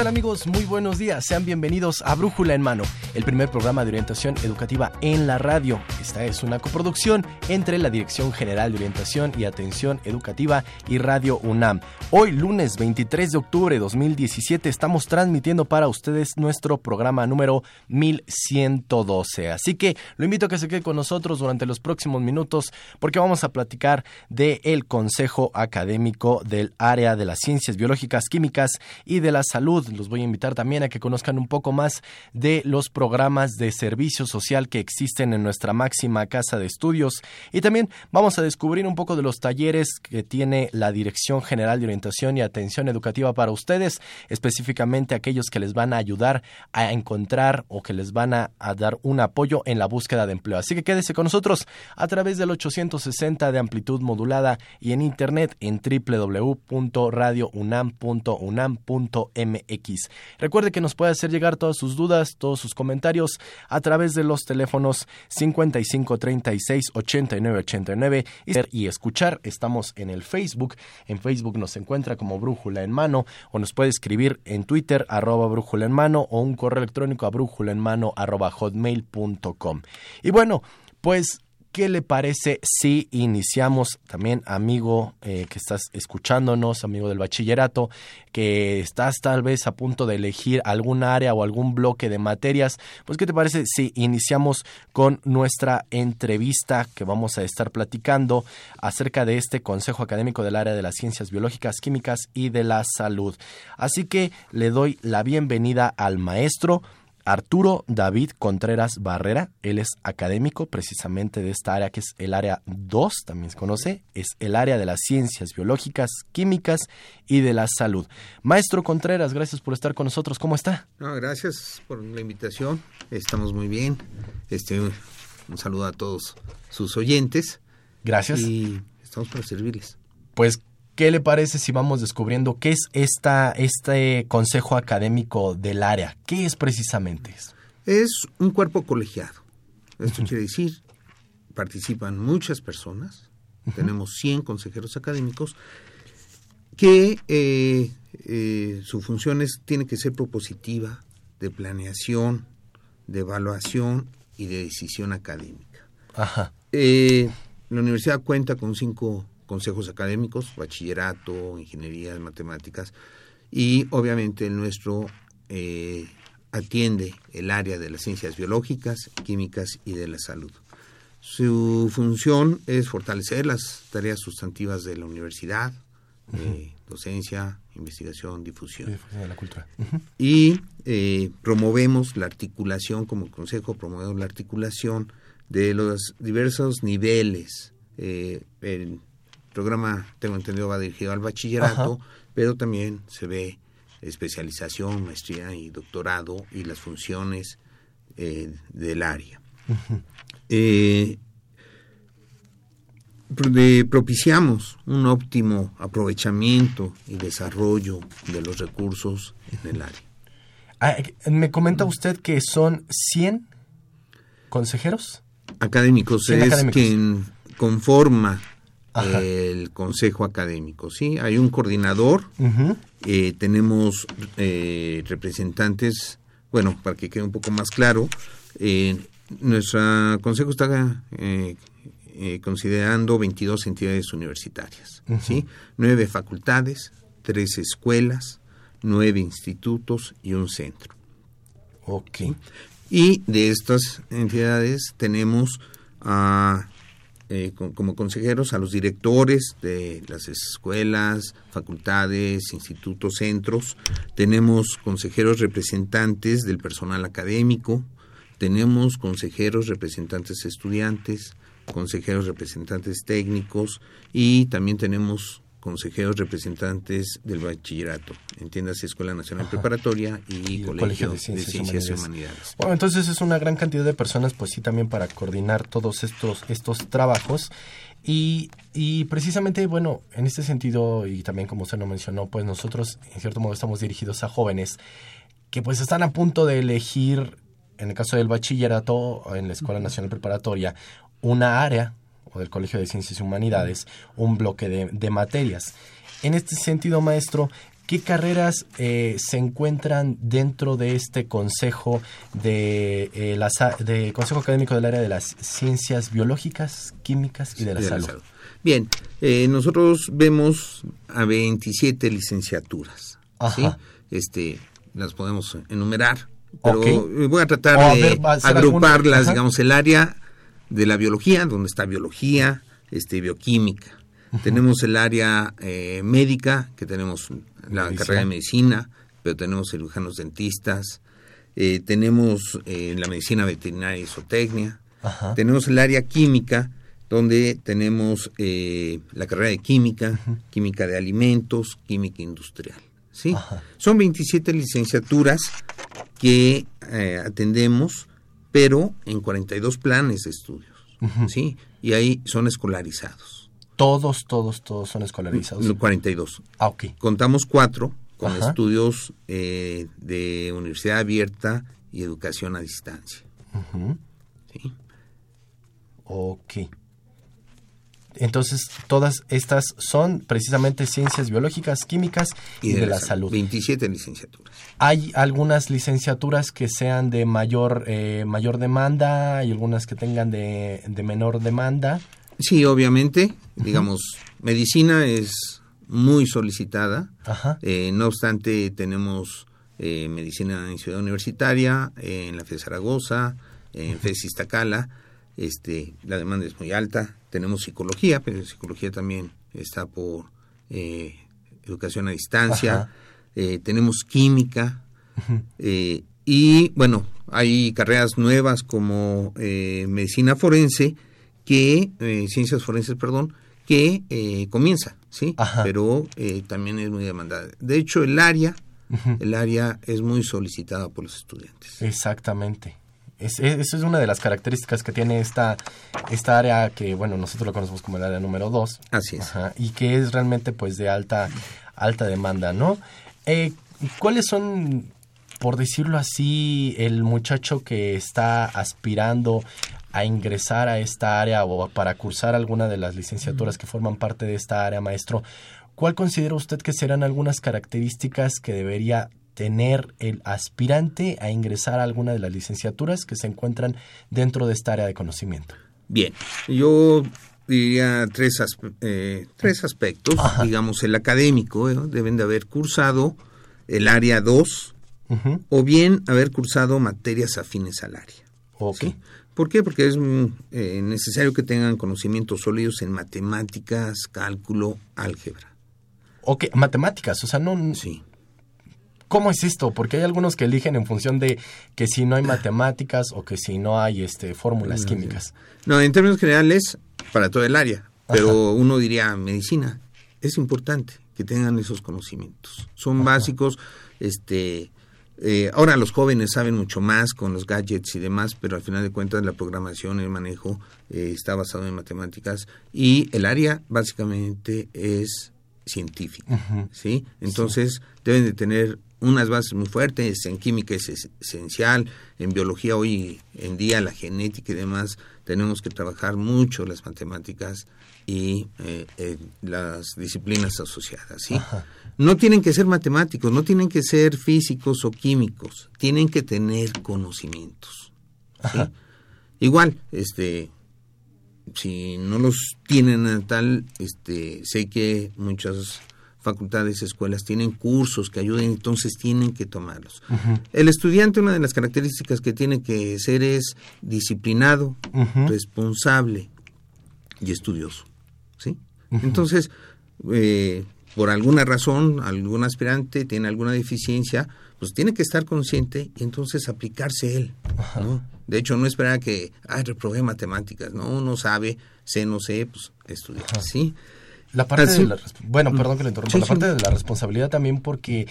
Hola amigos? Muy buenos días. Sean bienvenidos a Brújula en Mano, el primer programa de orientación educativa en la radio. Esta es una coproducción entre la Dirección General de Orientación y Atención Educativa y Radio UNAM. Hoy, lunes 23 de octubre de 2017, estamos transmitiendo para ustedes nuestro programa número 1112. Así que lo invito a que se quede con nosotros durante los próximos minutos porque vamos a platicar del el Consejo Académico del Área de las Ciencias Biológicas, Químicas y de la Salud los voy a invitar también a que conozcan un poco más de los programas de servicio social que existen en nuestra máxima casa de estudios y también vamos a descubrir un poco de los talleres que tiene la Dirección General de Orientación y Atención Educativa para ustedes, específicamente aquellos que les van a ayudar a encontrar o que les van a, dar un apoyo en la búsqueda de empleo. Así que quédese con nosotros a través del 860 de amplitud modulada y en internet en www.radiounam.unam.mx Recuerde que nos puede hacer llegar todas sus dudas, todos sus comentarios a través de los teléfonos 55 36 89 89 y escuchar. Estamos en el Facebook. En Facebook nos encuentra como Brújula en Mano o nos puede escribir en Twitter arroba Brújula en Mano o un correo electrónico a brújula en mano arroba hotmail.com. Y bueno, pues ¿qué le parece si iniciamos también, amigo eh, que estás escuchándonos, amigo del bachillerato, que estás tal vez a punto de elegir algún área o algún bloque de materias? Pues, ¿qué te parece si iniciamos con nuestra entrevista que vamos a estar platicando acerca de este Consejo Académico del Área de las Ciencias Biológicas, Químicas y de la Salud? Así que le doy la bienvenida al maestro. Arturo David Contreras Barrera, él es académico precisamente de esta área que es el área 2, también se conoce, es el área de las ciencias biológicas, químicas y de la salud. Maestro Contreras, gracias por estar con nosotros, ¿cómo está? gracias por la invitación, estamos muy bien, este, un saludo a todos sus oyentes. Gracias. Y estamos para servirles. Pues ¿Qué le parece si vamos descubriendo qué es esta, este consejo académico del área? ¿Qué es precisamente? Es un cuerpo colegiado. Esto quiere decir, participan muchas personas, tenemos 100 consejeros académicos, que eh, eh, su función es, tiene que ser propositiva, de planeación, de evaluación y de decisión académica. Ajá. Eh, la universidad cuenta con cinco consejos académicos, bachillerato, ingeniería, matemáticas, y obviamente el nuestro eh, atiende el área de las ciencias biológicas, químicas y de la salud. Su función es fortalecer las tareas sustantivas de la universidad, eh, docencia, investigación, difusión. De la cultura. Y eh, promovemos la articulación, como consejo, promovemos la articulación de los diversos niveles, eh, programa, tengo entendido, va dirigido al bachillerato, pero también se ve especialización, maestría y doctorado y las funciones eh, del área. Eh, propiciamos un óptimo aprovechamiento y desarrollo de los recursos en el área. Ah, me comenta usted que son 100 consejeros académicos, es quien conforma el consejo académico. Sí, hay un coordinador, eh, tenemos eh, representantes, bueno, para que quede un poco más claro, eh, nuestro consejo está considerando 22 entidades universitarias, ¿sí? nueve facultades, tres escuelas, nueve institutos y un centro. Ok. Y de estas entidades tenemos a eh, como consejeros a los directores de las escuelas, facultades, institutos, centros. Tenemos consejeros representantes del personal académico. Tenemos consejeros representantes estudiantes, consejeros representantes técnicos y también tenemos consejeros representantes del bachillerato, entiendas Escuela Nacional Preparatoria y, Colegio, de Ciencias, y, Humanidades. Bueno, entonces es una gran cantidad de personas, pues sí, también para coordinar todos estos, estos trabajos. Y, y precisamente, bueno, en este sentido, y también como usted lo mencionó, pues nosotros en cierto modo estamos dirigidos a jóvenes que pues están a punto de elegir, en el caso del bachillerato, en la Escuela Nacional Preparatoria, una área o del Colegio de Ciencias y Humanidades un bloque de, materias. En este sentido, maestro, ¿qué carreras eh, se encuentran dentro de este consejo de, eh, de Consejo Académico del área de las ciencias biológicas, químicas y de la, salud? Bien, eh, nosotros vemos a 27 licenciaturas. Este, las podemos enumerar, pero voy a tratar de agruparlas, digamos, el área de la biología, donde está biología, este, bioquímica. Tenemos el área eh, médica, que tenemos la carrera de medicina, pero tenemos cirujanos dentistas, eh, tenemos eh, la medicina veterinaria y zootecnia, tenemos el área química, donde tenemos la carrera de química, química de alimentos, química industrial. ¿sí? Son 27 licenciaturas que atendemos pero en 42 planes de estudios, ¿sí? Y ahí son escolarizados. Todos, todos, todos son escolarizados. 42. Ah, ok. Contamos cuatro con estudios eh, de universidad abierta y educación a distancia. ¿Sí? Ok. Entonces, todas estas son precisamente ciencias biológicas, químicas y, de, la, salud. 27 licenciaturas. ¿Hay algunas licenciaturas que sean de mayor, eh, mayor demanda y algunas que tengan de, menor demanda? Sí, obviamente. Digamos, medicina es muy solicitada. Eh, no obstante, tenemos eh, medicina en Ciudad Universitaria, en la FE Zaragoza, en FE Iztacala. Este, la demanda es muy alta tenemos psicología, pero psicología también está por eh, educación a distancia, eh, tenemos química, eh, y bueno, hay carreras nuevas como medicina forense, que, ciencias forenses, perdón, que comienza, ¿sí? Pero también es muy demandada. De hecho, el área, el área es muy solicitada por los estudiantes. Exactamente. Es, eso es una de las características que tiene esta, esta área que, bueno, nosotros lo conocemos como el área número 2. Así es. y que es realmente, pues, de alta, alta demanda, ¿no? Eh, ¿Cuáles son, por decirlo así, el muchacho que está aspirando a ingresar a esta área o para cursar alguna de las licenciaturas que forman parte de esta área, maestro? ¿Cuál considera usted que serán algunas características que debería tener el aspirante a ingresar a alguna de las licenciaturas que se encuentran dentro de esta área de conocimiento? Bien, yo diría tres, eh, tres aspectos. Digamos, el académico, ¿eh? deben de haber cursado el área 2 o bien haber cursado materias afines al área. ¿Por qué? Porque es mm, eh, necesario que tengan conocimientos sólidos en matemáticas, cálculo, álgebra. Ok, matemáticas, o sea, no... Sí. ¿Cómo es esto? Porque hay algunos que eligen en función de que si no hay matemáticas o que si no hay este fórmulas químicas. No, en términos generales, para todo el área. Pero uno diría medicina. Es importante que tengan esos conocimientos. Son básicos. Este, eh, ahora los jóvenes saben mucho más con los gadgets y demás, pero al final de cuentas la programación, el manejo eh, está basado en matemáticas y el área básicamente es científica, ¿sí? Entonces deben de tener unas bases muy fuertes, en química es esencial, en biología hoy en día, la genética y demás, tenemos que trabajar mucho las matemáticas y eh, las disciplinas asociadas. ¿sí? No tienen que ser matemáticos, no tienen que ser físicos o químicos, tienen que tener conocimientos. Igual, este, si no los tienen tal, este, sé que muchas facultades, escuelas tienen cursos que ayuden, entonces tienen que tomarlos. El estudiante, una de las características que tiene que ser es disciplinado, responsable, y estudioso. ¿sí? Entonces, eh, por alguna razón, algún aspirante tiene alguna deficiencia, pues tiene que estar consciente y entonces aplicarse él. ¿no? De hecho, no esperar que, ay, reprobé matemáticas, ¿no? Uno sabe, sé, no sé, pues estudiar, ¿sí? La parte Así- de la, bueno, perdón que le interrumpa, Sí, la sí. parte de la responsabilidad también porque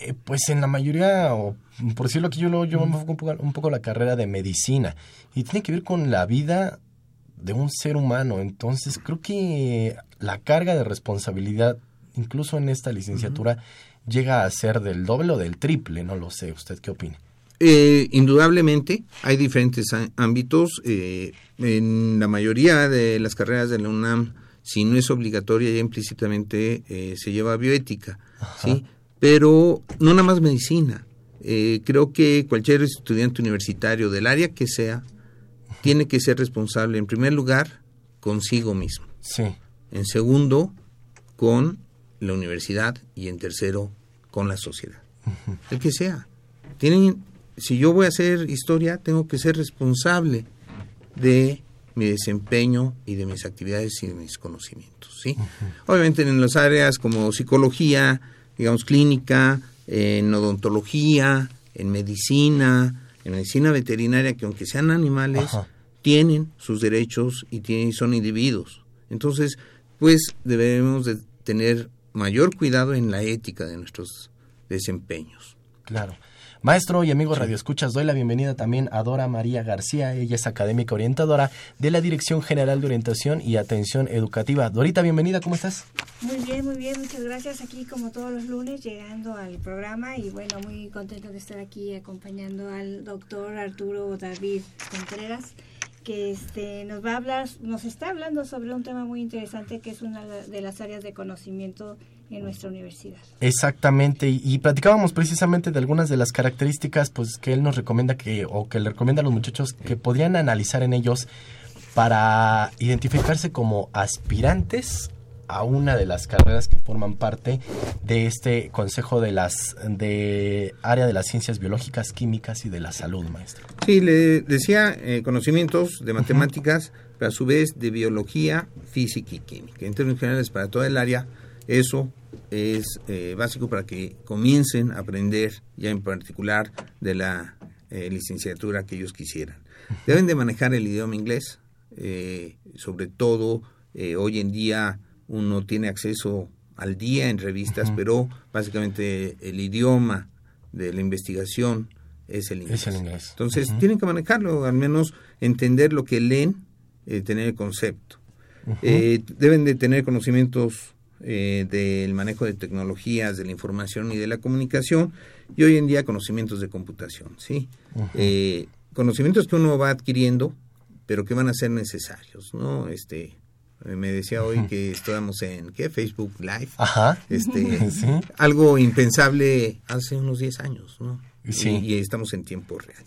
eh, pues en la mayoría, o por decirlo aquí, yo, lo, yo me enfoco un poco, un poco la carrera de medicina y tiene que ver con la vida de un ser humano. Entonces creo que la carga de responsabilidad, incluso en esta licenciatura, llega a ser del doble o del triple, no lo sé. ¿Usted qué opina? Eh, indudablemente hay diferentes ámbitos. eh, en la mayoría de las carreras de la UNAM, si no es obligatoria, ya implícitamente eh, se lleva bioética, ¿sí? Pero no nada más medicina. Eh, creo que cualquier estudiante universitario del área que sea tiene que ser responsable, en primer lugar, consigo mismo. Sí. En segundo, con la universidad y en tercero, con la sociedad. El que sea. Tienen, si yo voy a hacer historia, tengo que ser responsable de mi desempeño y de mis actividades y de mis conocimientos. ¿sí? Obviamente en las áreas como psicología, digamos clínica, en odontología, en medicina, en medicina veterinaria, que aunque sean animales, Ajá. tienen sus derechos y tienen, son individuos. Entonces, pues debemos de tener mayor cuidado en la ética de nuestros desempeños. Claro. Maestro y amigo Radio Escuchas, doy la bienvenida también a Dora María García. Ella es académica orientadora de la Dirección General de Orientación y Atención Educativa. Dorita, bienvenida, ¿cómo estás? Muy bien, muy bien, muchas gracias. Aquí como todos los lunes llegando al programa y bueno, muy contento de estar aquí acompañando al doctor Arturo David Contreras que este nos va a hablar, nos está hablando sobre un tema muy interesante que es una de las áreas de conocimiento en nuestra universidad. Exactamente, y, y platicábamos precisamente de algunas de las características pues que él nos recomienda que o que le recomienda a los muchachos que podrían analizar en ellos para identificarse como aspirantes a una de las carreras que forman parte de este consejo de las de área de las ciencias biológicas, químicas y de la salud, maestro. Sí, le decía eh, conocimientos de matemáticas, pero a su vez de biología, física y química. En términos generales, para toda el área, eso es eh, básico para que comiencen a aprender, ya en particular, de la eh, licenciatura que ellos quisieran. Deben de manejar el idioma inglés, eh, sobre todo eh, hoy en día uno tiene acceso al día en revistas, pero básicamente el idioma de la investigación es el inglés. Es el inglés. Entonces tienen que manejarlo, al menos entender lo que leen, eh, tener el concepto. Deben de tener conocimientos eh, del manejo de tecnologías, de la información y de la comunicación, y hoy en día conocimientos de computación, ¿sí? Eh, conocimientos que uno va adquiriendo, pero que van a ser necesarios, ¿no? Este, eh, me decía hoy que estábamos en, ¿qué? Facebook Live. Ajá. Este, Sí. Algo impensable hace unos 10 años, ¿no? Sí. Y, y estamos en tiempo real.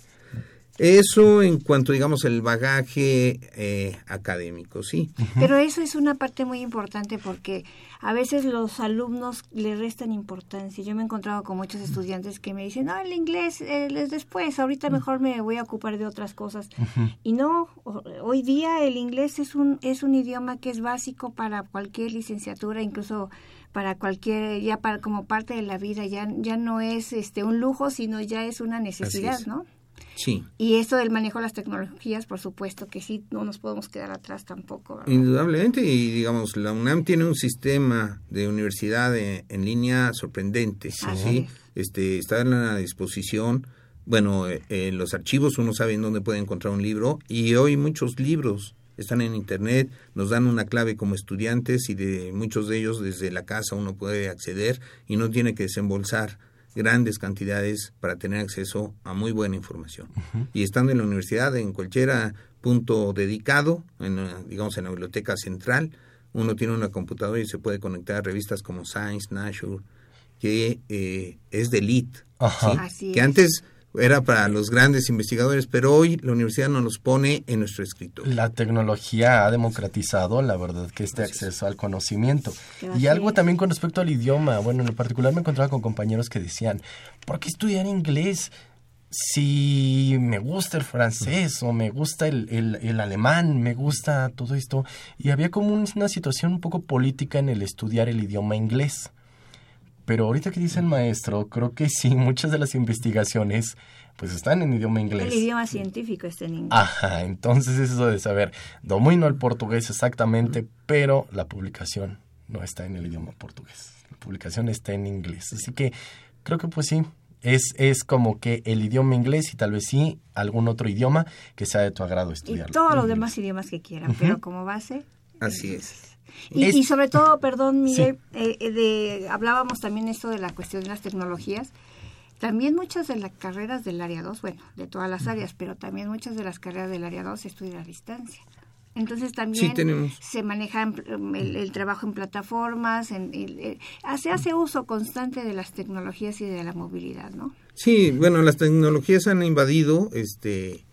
Eso en cuanto, digamos, el bagaje eh, académico, ¿sí? Pero eso es una parte muy importante porque a veces los alumnos le restan importancia. Yo me he encontrado con muchos estudiantes que me dicen, no, el inglés eh, es después, ahorita mejor me voy a ocupar de otras cosas. Y no, hoy día el inglés es un, es un idioma que es básico para cualquier licenciatura, incluso para cualquier, ya para, como parte de la vida, ya, ya no es este un lujo, sino ya es una necesidad, es. ¿no? Sí. Y esto del manejo de las tecnologías, por supuesto que sí, no nos podemos quedar atrás tampoco. ¿verdad? Indudablemente, y digamos, la UNAM tiene un sistema de universidad en, en línea sorprendente, ¿sí? Es. Este, está en la disposición, bueno, eh, en los archivos uno sabe en dónde puede encontrar un libro, y hoy muchos libros están en internet, nos dan una clave como estudiantes y de muchos de ellos desde la casa uno puede acceder y no tiene que desembolsar grandes cantidades para tener acceso a muy buena información. Y estando en la universidad, en cualquier punto dedicado, en, ah, digamos en la biblioteca central, uno tiene una computadora y se puede conectar a revistas como Science, Nature, que eh, es de elite, Ajá. ¿sí? Así que es. Era para los grandes investigadores, pero hoy la universidad nos los pone en nuestro escritorio. La tecnología ha democratizado, la verdad, que este acceso al conocimiento. Y algo también con respecto al idioma. Bueno, en lo particular me encontraba con compañeros que decían, ¿por qué estudiar inglés? si me gusta el francés o me gusta el, el, el, alemán, me gusta todo esto. Y había como una situación un poco política en el estudiar el idioma inglés. Pero ahorita que dice el maestro, creo que sí, muchas de las investigaciones pues están en idioma inglés. El idioma científico está en inglés. Ajá, entonces eso de saber, domino el portugués exactamente, pero la publicación no está en el idioma portugués. La publicación está en inglés. Así que creo que pues sí, es, es como que el idioma inglés y tal vez sí algún otro idioma que sea de tu agrado estudiar. Y todos los demás idiomas que quieran, pero como base. Así es. Y, y sobre todo, perdón, Miguel, sí. eh, de, hablábamos también esto de la cuestión de las tecnologías. También muchas de las carreras del área 2, bueno, de todas las áreas, pero también muchas de las carreras del área 2 se estudian a distancia. Entonces también sí, se maneja el, el, trabajo en plataformas, en, el, el, se hace uso constante de las tecnologías y de la movilidad, ¿no? Sí, bueno, las tecnologías han invadido, este,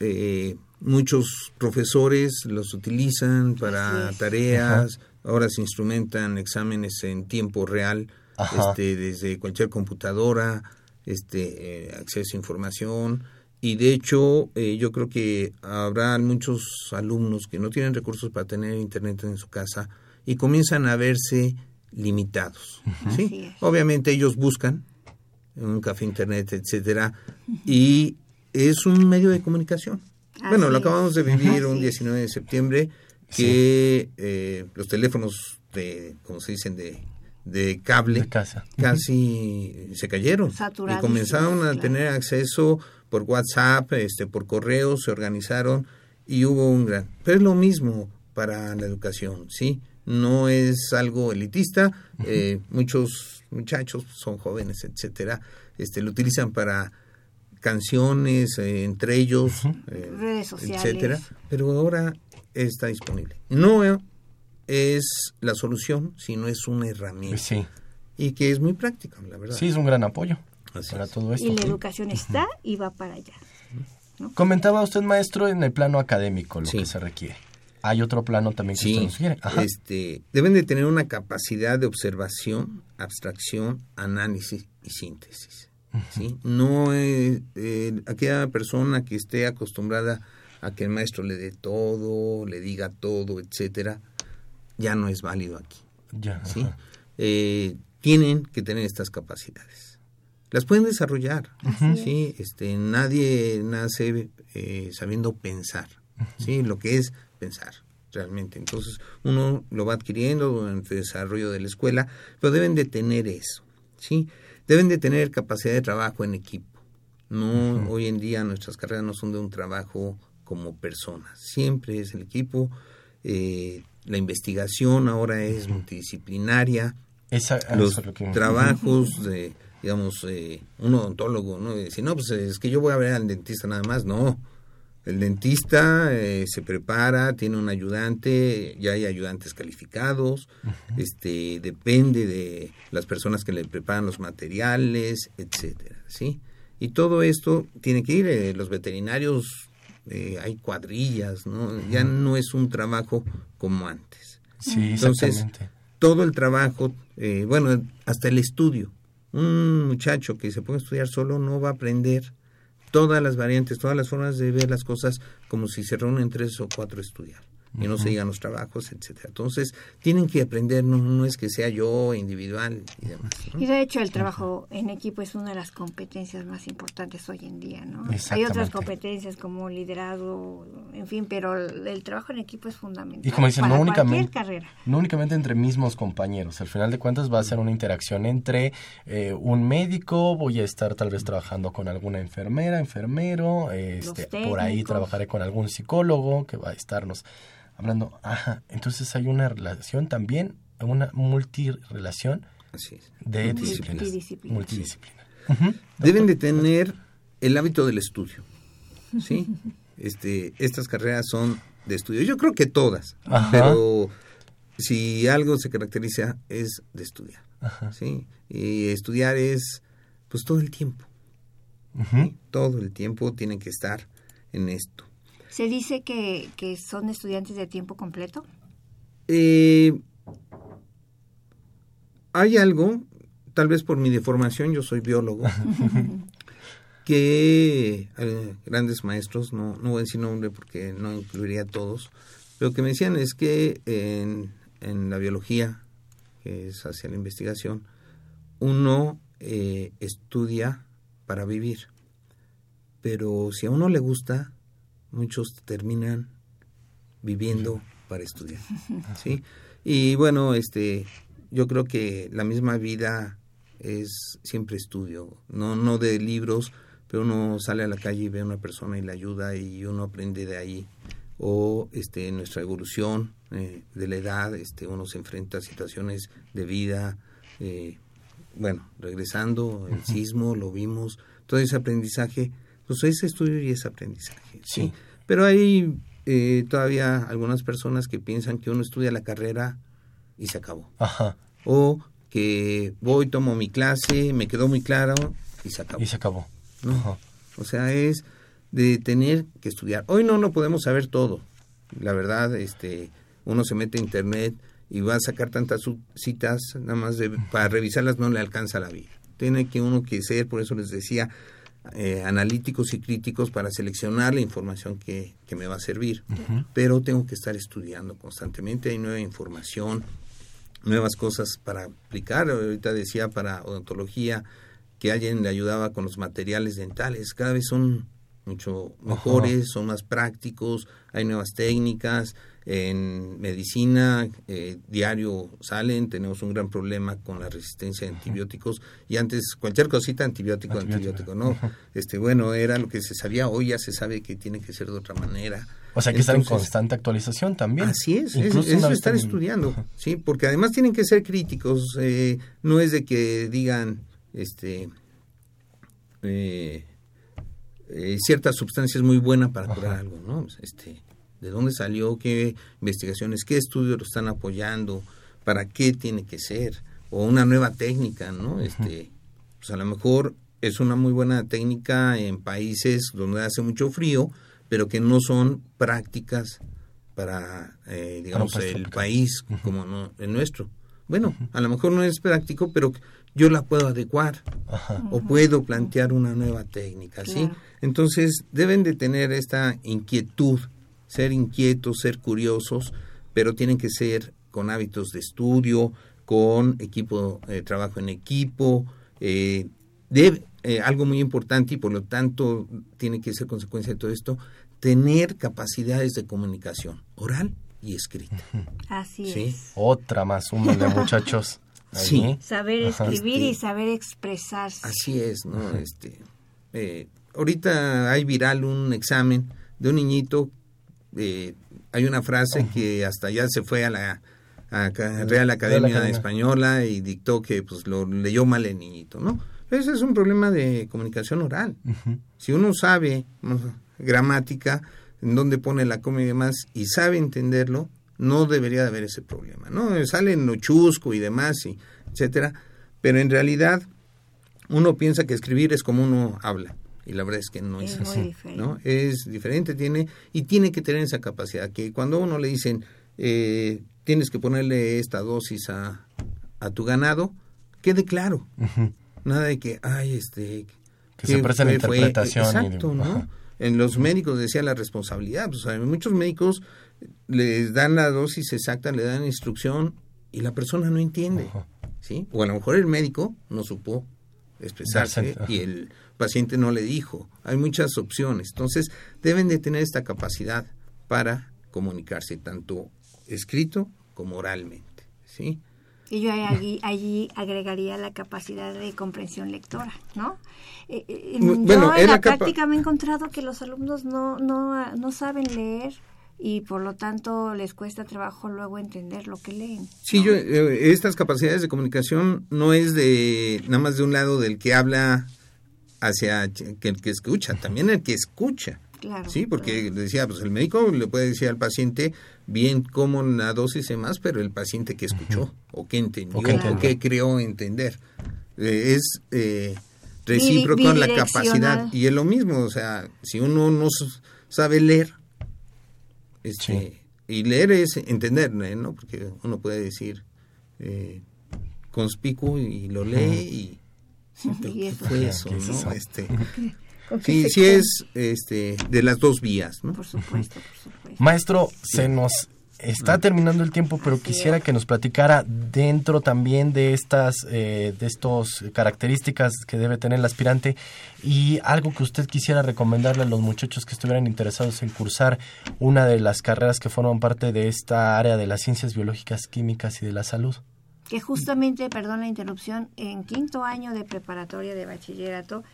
eh, muchos profesores los utilizan para tareas, Ajá. ahora se instrumentan exámenes en tiempo real, este, desde cualquier computadora, este, eh, acceso a información y de hecho eh, yo creo que habrá muchos alumnos que no tienen recursos para tener internet en su casa y comienzan a verse limitados. ¿sí? Obviamente ellos buscan un café internet etcétera y es un medio de comunicación Así bueno lo acabamos de vivir un 19 de septiembre que sí. eh, los teléfonos de como se dicen de de cable de casa. casi uh -huh. se cayeron y comenzaron a claro. tener acceso por WhatsApp, este, por correo, se organizaron y hubo un gran... Pero es lo mismo para la educación, ¿sí? No es algo elitista, uh -huh. eh, muchos muchachos son jóvenes, etcétera, este, lo utilizan para canciones eh, entre ellos, eh, redes sociales, etcétera, pero ahora está disponible. No es la solución, sino es una herramienta. Sí. Y que es muy práctica, la verdad. Sí, es un gran apoyo. Así para es. todo esto. Y la educación está y va para allá. ¿no? Comentaba usted, maestro, en el plano académico lo sí. que se requiere. Hay otro plano también que sí, usted nos. Este, deben de tener una capacidad de observación, abstracción, análisis y síntesis. ¿Sí? No es eh, aquella persona que esté acostumbrada a que el maestro le dé todo, le diga todo, etcétera, ya no es válido aquí. Ya, ¿sí? Eh, tienen que tener estas capacidades las pueden desarrollar. Este, nadie nace eh, sabiendo pensar. ¿sí? lo que es pensar realmente. Entonces uno lo va adquiriendo durante el desarrollo de la escuela, pero deben de tener eso. ¿sí? Deben de tener capacidad de trabajo en equipo. No, uh -huh. Hoy en día nuestras carreras no son de un trabajo como personas, siempre es el equipo. Eh, la investigación ahora es multidisciplinaria. Esa, los lo que... trabajos de digamos, eh, un odontólogo, ¿no? Y decir, no, pues es que yo voy a ver al dentista nada más. No, el dentista eh, se prepara, tiene un ayudante, ya hay ayudantes calificados, uh -huh. este, depende de las personas que le preparan los materiales, etcétera, ¿sí? Y todo esto tiene que ir, eh, los veterinarios, eh, hay cuadrillas, ¿no? Uh -huh. Ya no es un trabajo como antes. Sí, Entonces, todo el trabajo, eh, bueno, hasta el estudio, un muchacho que se puede estudiar solo no va a aprender todas las variantes, todas las formas de ver las cosas como si se reúnen tres o cuatro estudiar y no uh -huh. se digan los trabajos, etcétera. Entonces, tienen que aprender, no, no es que sea yo individual y demás. ¿no? Y de hecho, el trabajo en equipo es una de las competencias más importantes hoy en día, ¿no? Hay otras competencias como liderazgo, en fin, pero el, el trabajo en equipo es fundamental. Y como dicen, para no únicamente, carrera. no únicamente entre mismos compañeros, al final de cuentas va a ser una interacción entre eh, un médico, voy a estar tal vez trabajando con alguna enfermera, enfermero, este, por ahí trabajaré con algún psicólogo que va a estarnos hablando, ajá, entonces hay una relación también, una multirelación de disciplinas. Multidisciplina. Multidisciplina. Uh -huh. Deben de tener el hábito del estudio, ¿sí? este, estas carreras son de estudio. Yo creo que todas, ajá. pero si algo se caracteriza es de estudiar, ajá. ¿sí? Y estudiar es, pues, todo el tiempo. Uh -huh. ¿sí? Todo el tiempo tienen que estar en esto. ¿Se dice que, que son estudiantes de tiempo completo? Eh, hay algo, tal vez por mi deformación, yo soy biólogo, que eh, grandes maestros, no, no voy a decir nombre porque no incluiría a todos, lo que me decían es que en, en la biología, que es hacia la investigación, uno eh, estudia para vivir, pero si a uno le gusta, muchos terminan viviendo para estudiar, ¿sí? Y bueno, este, yo creo que la misma vida es siempre estudio, no, no de libros, pero uno sale a la calle y ve a una persona y la ayuda y uno aprende de ahí. O este, nuestra evolución eh, de la edad, este, uno se enfrenta a situaciones de vida, eh, bueno, regresando, el sismo, lo vimos, todo ese aprendizaje, pues es estudio y es aprendizaje. Sí. Pero hay eh, todavía algunas personas que piensan que uno estudia la carrera y se acabó. Ajá. O que voy, tomo mi clase, me quedó muy claro y se acabó. Y se acabó. ¿no? O sea, es de tener que estudiar. Hoy no lo podemos saber todo. La verdad, este, uno se mete a internet y va a sacar tantas citas, nada más de, para revisarlas no le alcanza la vida. Tiene que uno que ser, por eso les decía, eh, analíticos y críticos para seleccionar la información que, que me va a servir. Pero tengo que estar estudiando constantemente, hay nueva información, nuevas cosas para aplicar. Ahorita decía para odontología que alguien le ayudaba con los materiales dentales. Cada vez son mucho mejores, son más prácticos, hay nuevas técnicas. En medicina eh, diario salen, tenemos un gran problema con la resistencia a antibióticos y antes cualquier cosita antibiótico, antibiótico, ¿no? Este, bueno, era lo que se sabía, hoy ya se sabe que tiene que ser de otra manera. O sea, que estar en constante actualización también. Así es, es, estar estudiando, ¿sí? Porque además tienen que ser críticos, eh, no es de que digan, este, eh, eh, cierta sustancia es muy buena para curar algo, ¿no? Este, ¿De dónde salió? ¿Qué investigaciones? ¿Qué estudios lo están apoyando? ¿Para qué tiene que ser? O una nueva técnica, ¿no? Este, pues a lo mejor es una muy buena técnica en países donde hace mucho frío, pero que no son prácticas para, eh, digamos, el país como el nuestro. Bueno, a lo mejor no es práctico, pero yo la puedo adecuar o puedo plantear una nueva técnica, ¿sí? Entonces deben de tener esta inquietud, ser inquietos, ser curiosos, pero tienen que ser con hábitos de estudio, con equipo, de trabajo en equipo, eh, eh, algo muy importante y por lo tanto tiene que ser consecuencia de todo esto, tener capacidades de comunicación oral y escrita. Así es. Otra más, una de muchachos. Sí. Saber escribir y este, saber expresarse. Así es, ¿no? Este, eh, ahorita hay viral un examen de un niñito, eh, hay una frase que hasta ya se fue a la Real Academia Española y dictó que pues lo leyó mal el niñito, ¿no? Ese es un problema de comunicación oral. Si uno sabe gramática, en dónde pone la coma y demás, y sabe entenderlo, no debería de haber ese problema, ¿no? Sale en lo chusco y demás, y etcétera, pero en realidad uno piensa que escribir es como uno habla, y la verdad es que no es, así, ¿no? Es diferente, tiene, y tiene que tener esa capacidad, que cuando uno le dicen, eh, tienes que ponerle esta dosis a, a tu ganado, quede claro. Nada de que, ay, este... Que se presta la interpretación. Exacto, ¿no? En los médicos decía la responsabilidad. Pues, muchos médicos les dan la dosis exacta, le dan instrucción y la persona no entiende. ¿sí? O a lo mejor el médico no supo expresarse y el paciente no le dijo. Hay muchas opciones. Entonces, deben de tener esta capacidad para comunicarse, tanto escrito como oralmente. ¿sí? Y yo allí, allí agregaría la capacidad de comprensión lectora, ¿no? Eh, eh, yo en la práctica me he encontrado que los alumnos no, no, no saben leer y por lo tanto les cuesta trabajo luego entender lo que leen. Sí, yo, eh, estas capacidades de comunicación no es de nada más de un lado del que habla hacia el que escucha, también el que escucha. Sí, porque decía, pues el médico le puede decir al paciente bien cómo la dosis y más, pero el paciente que escuchó o que entendió o que creó entender. Eh, es eh, recíproco en la capacidad y es lo mismo, o sea, si uno no sabe leer, este, y leer es entender, ¿no? Porque uno puede decir eh, conspicuo y lo lee y... fue eso, ¿no? Este, Sí, sí es este, de las dos vías, ¿no? Por supuesto, por supuesto. Maestro, se nos está terminando el tiempo, pero quisiera que nos platicara dentro también de estas, eh, de estos características que debe tener el aspirante y algo que usted quisiera recomendarle a los muchachos que estuvieran interesados en cursar una de las carreras que forman parte de esta área de las ciencias biológicas, químicas y de la salud. Que justamente, perdón la interrupción, en quinto año de preparatoria de bachillerato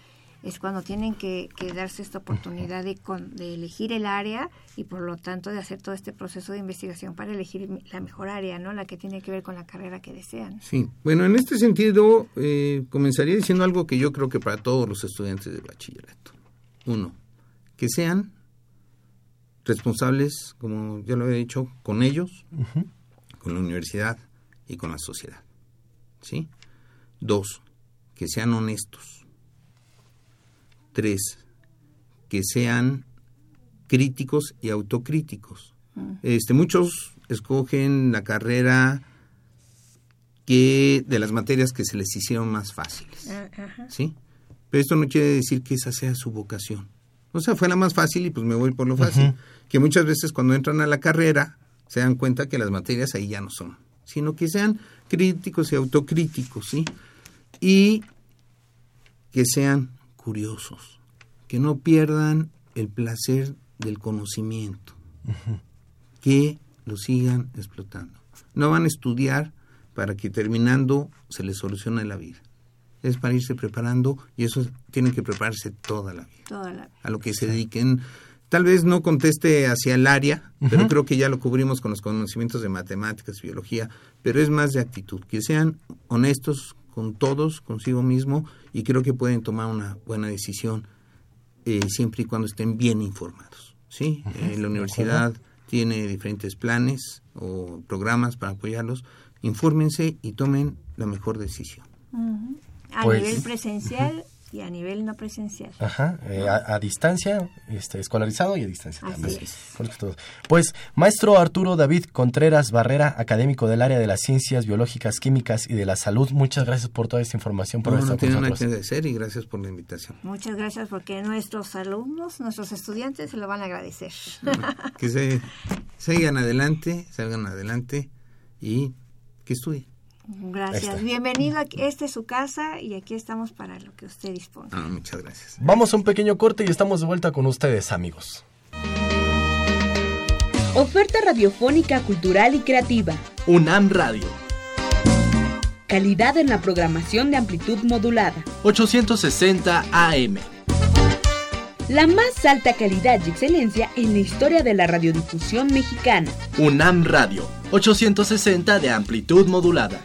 es cuando tienen que, que darse esta oportunidad de, con- de elegir el área y por lo tanto de hacer todo este proceso de investigación para elegir la mejor área, ¿no? La que tiene que ver con la carrera que desean. Sí, bueno, en este sentido, eh, comenzaría diciendo algo que yo creo que para todos los estudiantes de bachillerato. Uno, que sean responsables, como ya lo he dicho, con ellos, con la universidad y con la sociedad. ¿Sí? Dos, que sean honestos. Tres, que sean críticos y autocríticos. Este, muchos escogen la carrera que de las materias que se les hicieron más fáciles, ¿sí? Pero esto no quiere decir que esa sea su vocación. O sea, fue la más fácil y pues me voy por lo fácil. Que muchas veces cuando entran a la carrera se dan cuenta que las materias ahí ya no son, sino que sean críticos y autocríticos, ¿sí? Y que sean curiosos, que no pierdan el placer del conocimiento, que lo sigan explotando. No van a estudiar para que terminando se les solucione la vida. Es para irse preparando y eso tienen que prepararse toda la vida. Toda la, A lo que se dediquen. Tal vez no conteste hacia el área, pero creo que ya lo cubrimos con los conocimientos de matemáticas, biología, pero es más de actitud, que sean honestos con todos, consigo mismo, y creo que pueden tomar una buena decisión eh, siempre y cuando estén bien informados. ¿sí? Eh, la universidad tiene diferentes planes o programas para apoyarlos. Infórmense y tomen la mejor decisión. a Pues- nivel presencial y a nivel no presencial. Ajá, eh, a, a distancia, este, escolarizado y a distancia Así también. es. Conozco todo. Pues, maestro Arturo David Contreras Barrera, académico del área de las ciencias biológicas, químicas y de la salud, muchas gracias por toda esta información, por No, estar no con tienen nada nosotros. que hacer y gracias por la invitación. Muchas gracias porque nuestros alumnos, nuestros estudiantes se lo van a agradecer. que se sigan adelante, salgan adelante y que estudien. Gracias. está. Bienvenido. aquí- Esta es su casa y aquí estamos para lo que usted disponga. Ah, muchas gracias. Vamos a un pequeño corte y estamos de vuelta con ustedes, amigos. Oferta radiofónica, cultural y creativa. UNAM Radio. Calidad en la programación de amplitud modulada. 860 AM. La más alta calidad y excelencia en la historia de la radiodifusión mexicana. UNAM Radio. 860 de amplitud modulada.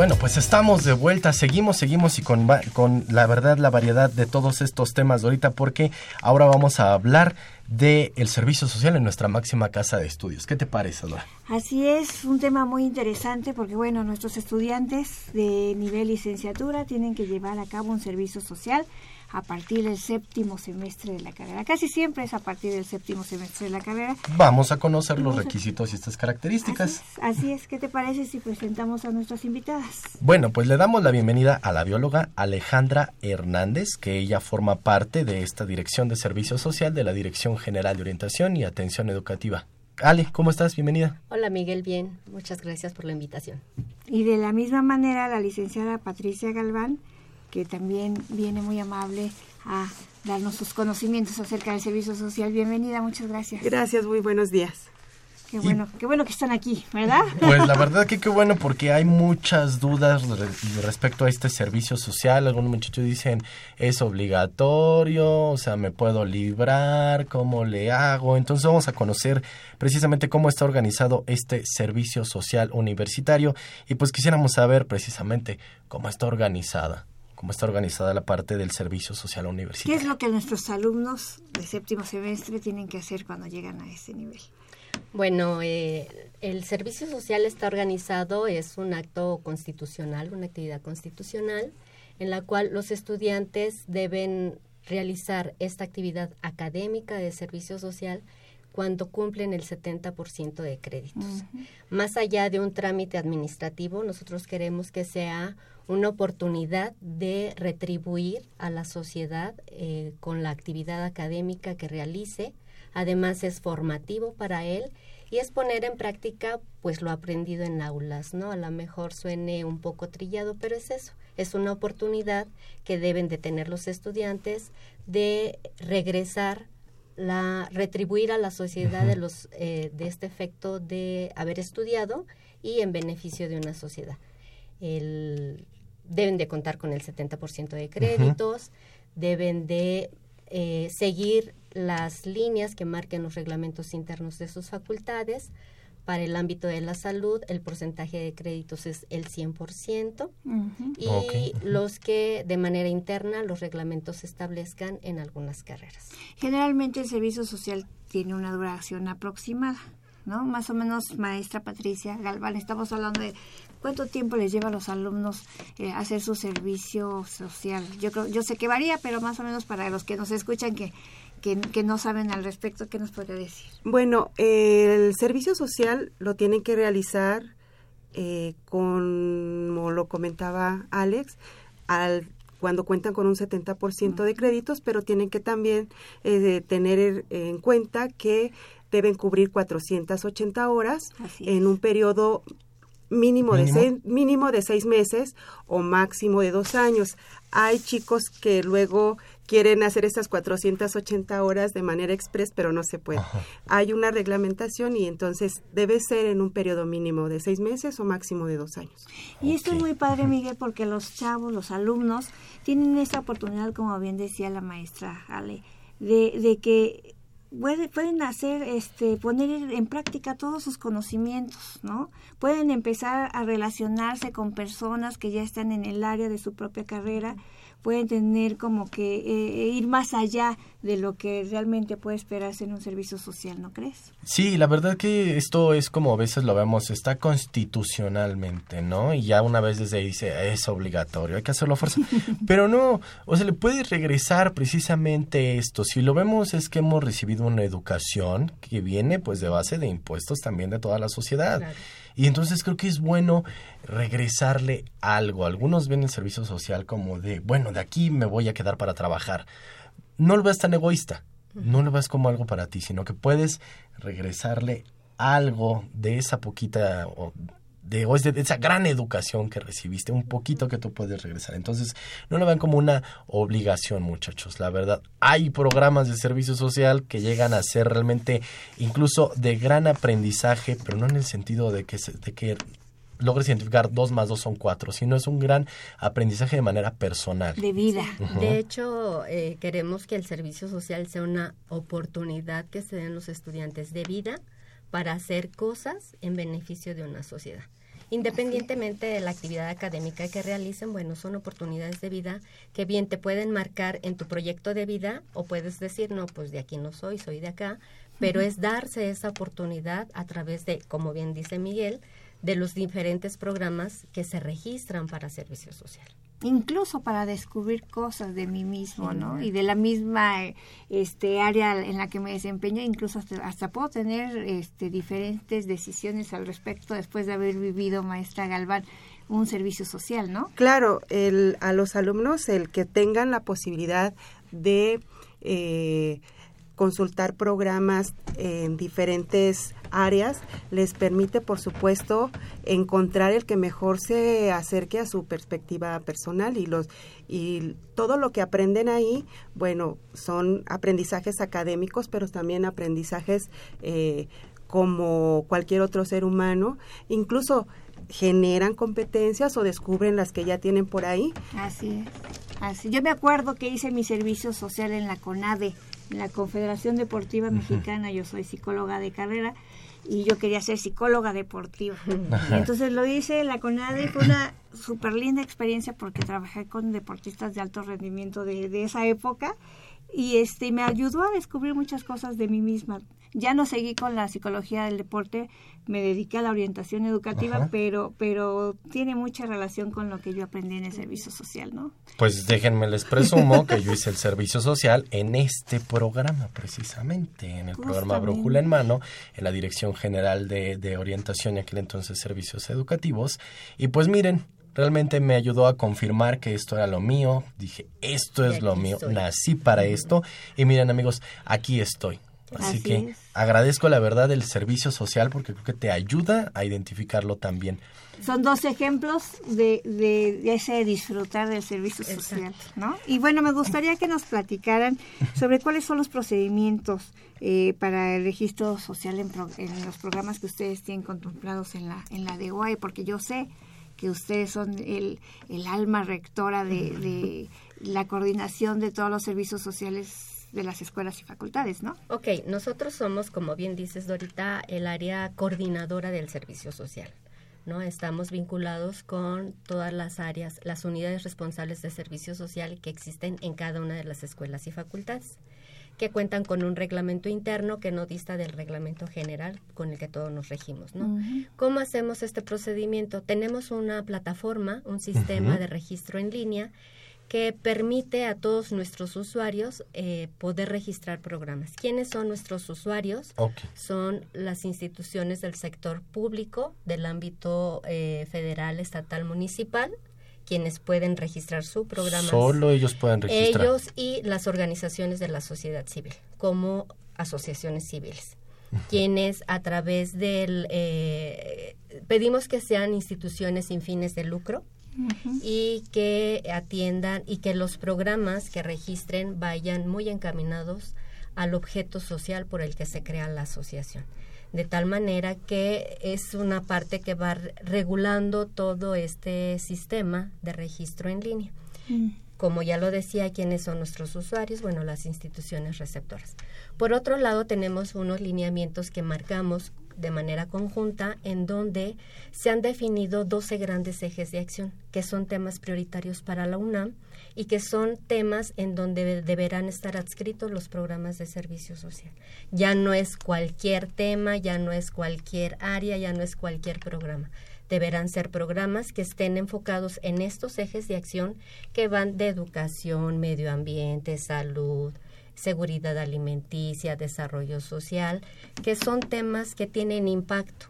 Bueno, pues estamos de vuelta, seguimos, seguimos y con, con la verdad, la variedad de todos estos temas de ahorita, porque ahora vamos a hablar del el servicio social en nuestra máxima casa de estudios. ¿Qué te parece, Dora? Así es, un tema muy interesante porque, bueno, nuestros estudiantes de nivel licenciatura tienen que llevar a cabo un servicio social a partir del séptimo semestre de la carrera. Casi siempre es a partir del séptimo semestre de la carrera. Vamos a conocer los requisitos y estas Así características. es, así es. ¿Qué te parece si presentamos a nuestras invitadas? Bueno, pues le damos la bienvenida a la bióloga Alejandra Hernández, que ella forma parte de esta Dirección de Servicio Social de la Dirección General de Orientación y Atención Educativa. Ale, ¿cómo estás? Bienvenida. Hola Miguel, bien, muchas gracias por la invitación. Y de la misma manera, la licenciada Patricia Galván, que también viene muy amable a darnos sus conocimientos acerca del servicio social. Bienvenida, muchas gracias. Gracias, muy buenos días. Qué bueno, qué bueno que están aquí, ¿verdad? Pues la verdad que qué bueno porque hay muchas dudas respecto a este servicio social. Algunos muchachos dicen es obligatorio, o sea, me puedo librar, ¿cómo le hago? Entonces vamos a conocer precisamente cómo está organizado este servicio social universitario y pues quisiéramos saber precisamente cómo está organizada cómo está organizada la parte del servicio social universitario. ¿Qué es lo que nuestros alumnos de séptimo semestre tienen que hacer cuando llegan a ese nivel? Bueno, eh, el servicio social está organizado, es un acto constitucional, una actividad constitucional, en la cual los estudiantes deben realizar esta actividad académica de servicio social cuando cumplen el 70% de créditos. Más allá de un trámite administrativo, nosotros queremos que sea una oportunidad de retribuir a la sociedad eh, con la actividad académica que realice, además es formativo para él y es poner en práctica pues lo aprendido en aulas, ¿no? A lo mejor suene un poco trillado, pero es eso, es una oportunidad que deben de tener los estudiantes de regresar la retribuir a la sociedad de los eh, de este efecto de haber estudiado y en beneficio de una sociedad. El, deben de contar con el 70% de créditos, deben de eh, seguir las líneas que marquen los reglamentos internos de sus facultades. Para el ámbito de la salud, el porcentaje de créditos es el 100% y los que de manera interna los reglamentos se establezcan en algunas carreras. Generalmente el servicio social tiene una duración aproximada. ¿no? Más o menos, maestra Patricia Galván, estamos hablando de cuánto tiempo les lleva a los alumnos eh, hacer su servicio social. Yo creo, yo sé que varía, pero más o menos para los que nos escuchan que que, no saben al respecto, ¿qué nos podría decir? Bueno, el servicio social lo tienen que realizar, eh, como lo comentaba Alex, al cuando cuentan con un 70% de créditos, pero tienen que también eh, tener en cuenta que deben cubrir 480 horas en un periodo mínimo, de seis, mínimo de seis meses o máximo de dos años. Hay chicos que luego quieren hacer estas 480 horas de manera express, pero no se puede. Hay una reglamentación y entonces debe ser en un periodo mínimo de seis meses o máximo de dos años. Y esto es muy padre, Miguel, porque los chavos, los alumnos, tienen esa oportunidad, como bien decía la maestra Ale, de, de que pueden hacer, este, poner en práctica todos sus conocimientos, ¿no? Pueden empezar a relacionarse con personas que ya están en el área de su propia carrera pueden tener como que eh, ir más allá de lo que realmente puede esperarse en un servicio social, ¿no crees? Sí, la verdad que esto es como a veces lo vemos, está constitucionalmente, ¿no? Y ya una vez desde ahí dice, es obligatorio, hay que hacerlo a fuerza. Pero no, o sea, le puede regresar precisamente esto. Si lo vemos es que hemos recibido una educación que viene pues de base de impuestos también de toda la sociedad. Y entonces creo que es bueno regresarle algo. Algunos ven el servicio social como de, bueno, de aquí me voy a quedar para trabajar. No lo veas tan egoísta, no lo veas como algo para ti, sino que puedes regresarle algo de esa poquita de, de, esa gran educación que recibiste, un poquito que tú puedes regresar. Entonces, no lo vean como una obligación, muchachos. La verdad, hay programas de servicio social que llegan a ser realmente incluso de gran aprendizaje, pero no en el sentido de que, de que logres identificar dos más dos son cuatro, sino es un gran aprendizaje de manera personal. De vida. De hecho, eh, queremos que el servicio social sea una oportunidad que se den los estudiantes de vida para hacer cosas en beneficio de una sociedad. Independientemente de la actividad académica que realicen, bueno, son oportunidades de vida que bien te pueden marcar en tu proyecto de vida o puedes decir, no, pues de aquí no soy, soy de acá, pero es darse esa oportunidad a través de, como bien dice Miguel, de los diferentes programas que se registran para servicio social incluso para descubrir cosas de mí mismo, ¿no? Y de la misma este área en la que me desempeño, incluso hasta, puedo tener este diferentes decisiones al respecto después de haber vivido, maestra Galván, un servicio social, ¿no? Claro, el, a los alumnos el que tengan la posibilidad de eh, consultar programas en diferentes áreas les permite, por supuesto, encontrar el que mejor se acerque a su perspectiva personal y los y todo lo que aprenden ahí, bueno, son aprendizajes académicos, pero también aprendizajes eh, como cualquier otro ser humano, incluso generan competencias o descubren las que ya tienen por ahí. Así es. Así. Yo me acuerdo que hice mi servicio social en la CONADE, en la Confederación Deportiva Mexicana. Yo soy psicóloga de carrera y yo quería ser psicóloga deportiva. entonces lo hice en la CONADE, fue una súper linda experiencia porque trabajé con deportistas de alto rendimiento de, de esa época y este me ayudó a descubrir muchas cosas de mí misma. Ya no seguí con la psicología del deporte, me dediqué a la orientación educativa, pero pero tiene mucha relación con lo que yo aprendí en el servicio social, ¿no? Pues déjenme les presumo que yo hice el servicio social en este programa precisamente, en el programa Brújula en Mano, en la Dirección General de, de Orientación y aquel entonces Servicios Educativos. Y pues miren, realmente me ayudó a confirmar que esto era lo mío. Dije, esto es lo mío, nací para esto. Y miren amigos, aquí estoy. Así, que agradezco la verdad el servicio social porque creo que te ayuda a identificarlo también. Son dos ejemplos de, de, ese disfrutar del servicio social, ¿no? Y bueno, me gustaría que nos platicaran sobre cuáles son los procedimientos eh, para el registro social en, en, los programas que ustedes tienen contemplados en la, en la DOAE, porque yo sé que ustedes son el, el alma rectora de, de la coordinación de todos los servicios sociales de las escuelas y facultades, ¿no? Ok, nosotros somos, como bien dices, Dorita, el área coordinadora del servicio social. ¿no? Estamos vinculados con todas las áreas, las unidades responsables de servicio social que existen en cada una de las escuelas y facultades, que cuentan con un reglamento interno que no dista del reglamento general con el que todos nos regimos, ¿no? ¿Cómo hacemos este procedimiento? Tenemos una plataforma, un sistema de registro en línea que permite a todos nuestros usuarios eh, poder registrar programas. ¿Quiénes son nuestros usuarios? Son las instituciones del sector público, del ámbito eh, federal, estatal, municipal, quienes pueden registrar su programa. Solo ellos pueden registrar. Ellos y las organizaciones de la sociedad civil, como asociaciones civiles quienes a través del eh, pedimos que sean instituciones sin fines de lucro y que atiendan y que los programas que registren vayan muy encaminados al objeto social por el que se crea la asociación. De tal manera que es una parte que va regulando todo este sistema de registro en línea. Mm. Como ya lo decía, ¿quiénes son nuestros usuarios? Bueno, las instituciones receptoras. Por otro lado, tenemos unos lineamientos que marcamos de manera conjunta en donde se han definido 12 grandes ejes de acción, que son temas prioritarios para la UNAM y que son temas en donde deberán estar adscritos los programas de servicio social. Ya no es cualquier tema, ya no es cualquier área, ya no es cualquier programa deberán ser programas que estén enfocados en estos ejes de acción que van de educación, medio ambiente, salud, seguridad alimenticia, desarrollo social, que son temas que tienen impacto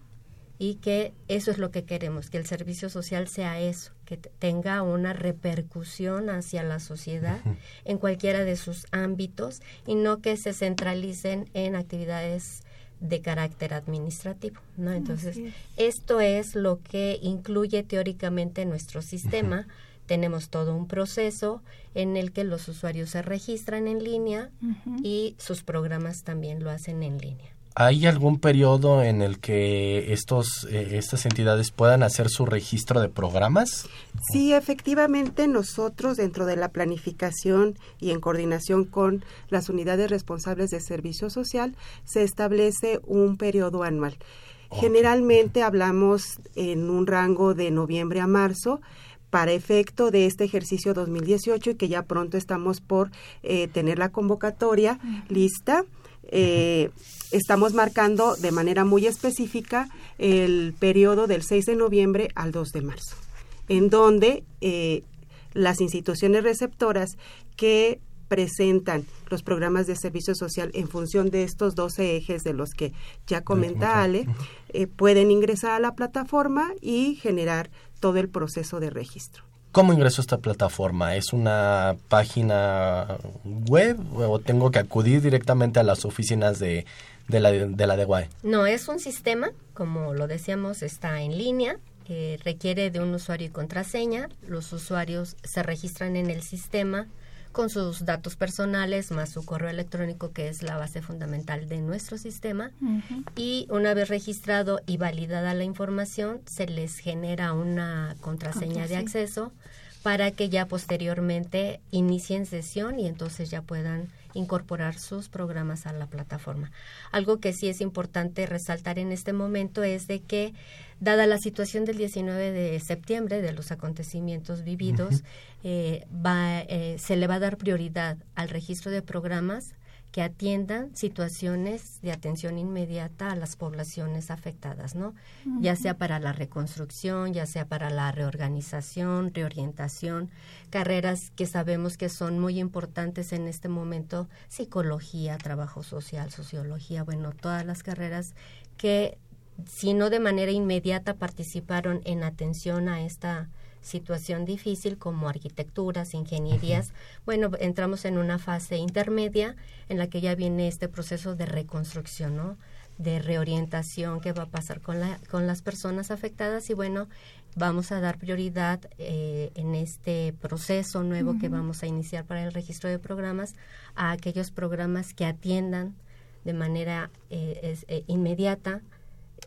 y que eso es lo que queremos, que el servicio social sea eso, que tenga una repercusión hacia la sociedad en cualquiera de sus ámbitos y no que se centralicen en actividades de carácter administrativo, ¿no? Entonces, esto es lo que incluye teóricamente nuestro sistema tenemos todo un proceso en el que los usuarios se registran en línea y sus programas también lo hacen en línea. ¿Hay algún periodo en el que estos, eh, estas entidades puedan hacer su registro de programas? Sí, efectivamente nosotros dentro de la planificación y en coordinación con las unidades responsables de servicio social se establece un periodo anual. Generalmente hablamos en un rango de noviembre a marzo para efecto de este ejercicio 2018 y que ya pronto estamos por eh, tener la convocatoria lista. Eh, estamos marcando de manera muy específica el periodo del 6 de noviembre al 2 de marzo, en donde eh, las instituciones receptoras que presentan los programas de servicio social en función de estos 12 ejes de los que ya comenta Ale, pueden ingresar a la plataforma y generar todo el proceso de registro. ¿Cómo ingreso a esta plataforma? ¿Es una página web o tengo que acudir directamente a las oficinas de, de la de la DEWAE? No, es un sistema, como lo decíamos, está en línea, requiere de un usuario y contraseña. Los usuarios se registran en el sistema con sus datos personales más su correo electrónico que es la base fundamental de nuestro sistema. Y una vez registrado y validada la información se les genera una contraseña de acceso para que ya posteriormente inicien sesión y entonces ya puedan incorporar sus programas a la plataforma. Algo que sí es importante resaltar en este momento es de que, dada la situación del 19 de septiembre, de los acontecimientos vividos, eh, va, eh, se le va a dar prioridad al registro de programas que atiendan situaciones de atención inmediata a las poblaciones afectadas, ¿no? Ya sea para la reconstrucción, ya sea para la reorganización, reorientación, carreras que sabemos que son muy importantes en este momento, psicología, trabajo social, sociología, bueno, todas las carreras que si no de manera inmediata participaron en atención a esta situación difícil como arquitecturas, ingenierías, bueno, entramos en una fase intermedia en la que ya viene este proceso de reconstrucción, ¿no? de reorientación que va a pasar con, la, con las personas afectadas y bueno, vamos a dar prioridad eh, en este proceso nuevo que vamos a iniciar para el registro de programas a aquellos programas que atiendan de manera eh, eh, inmediata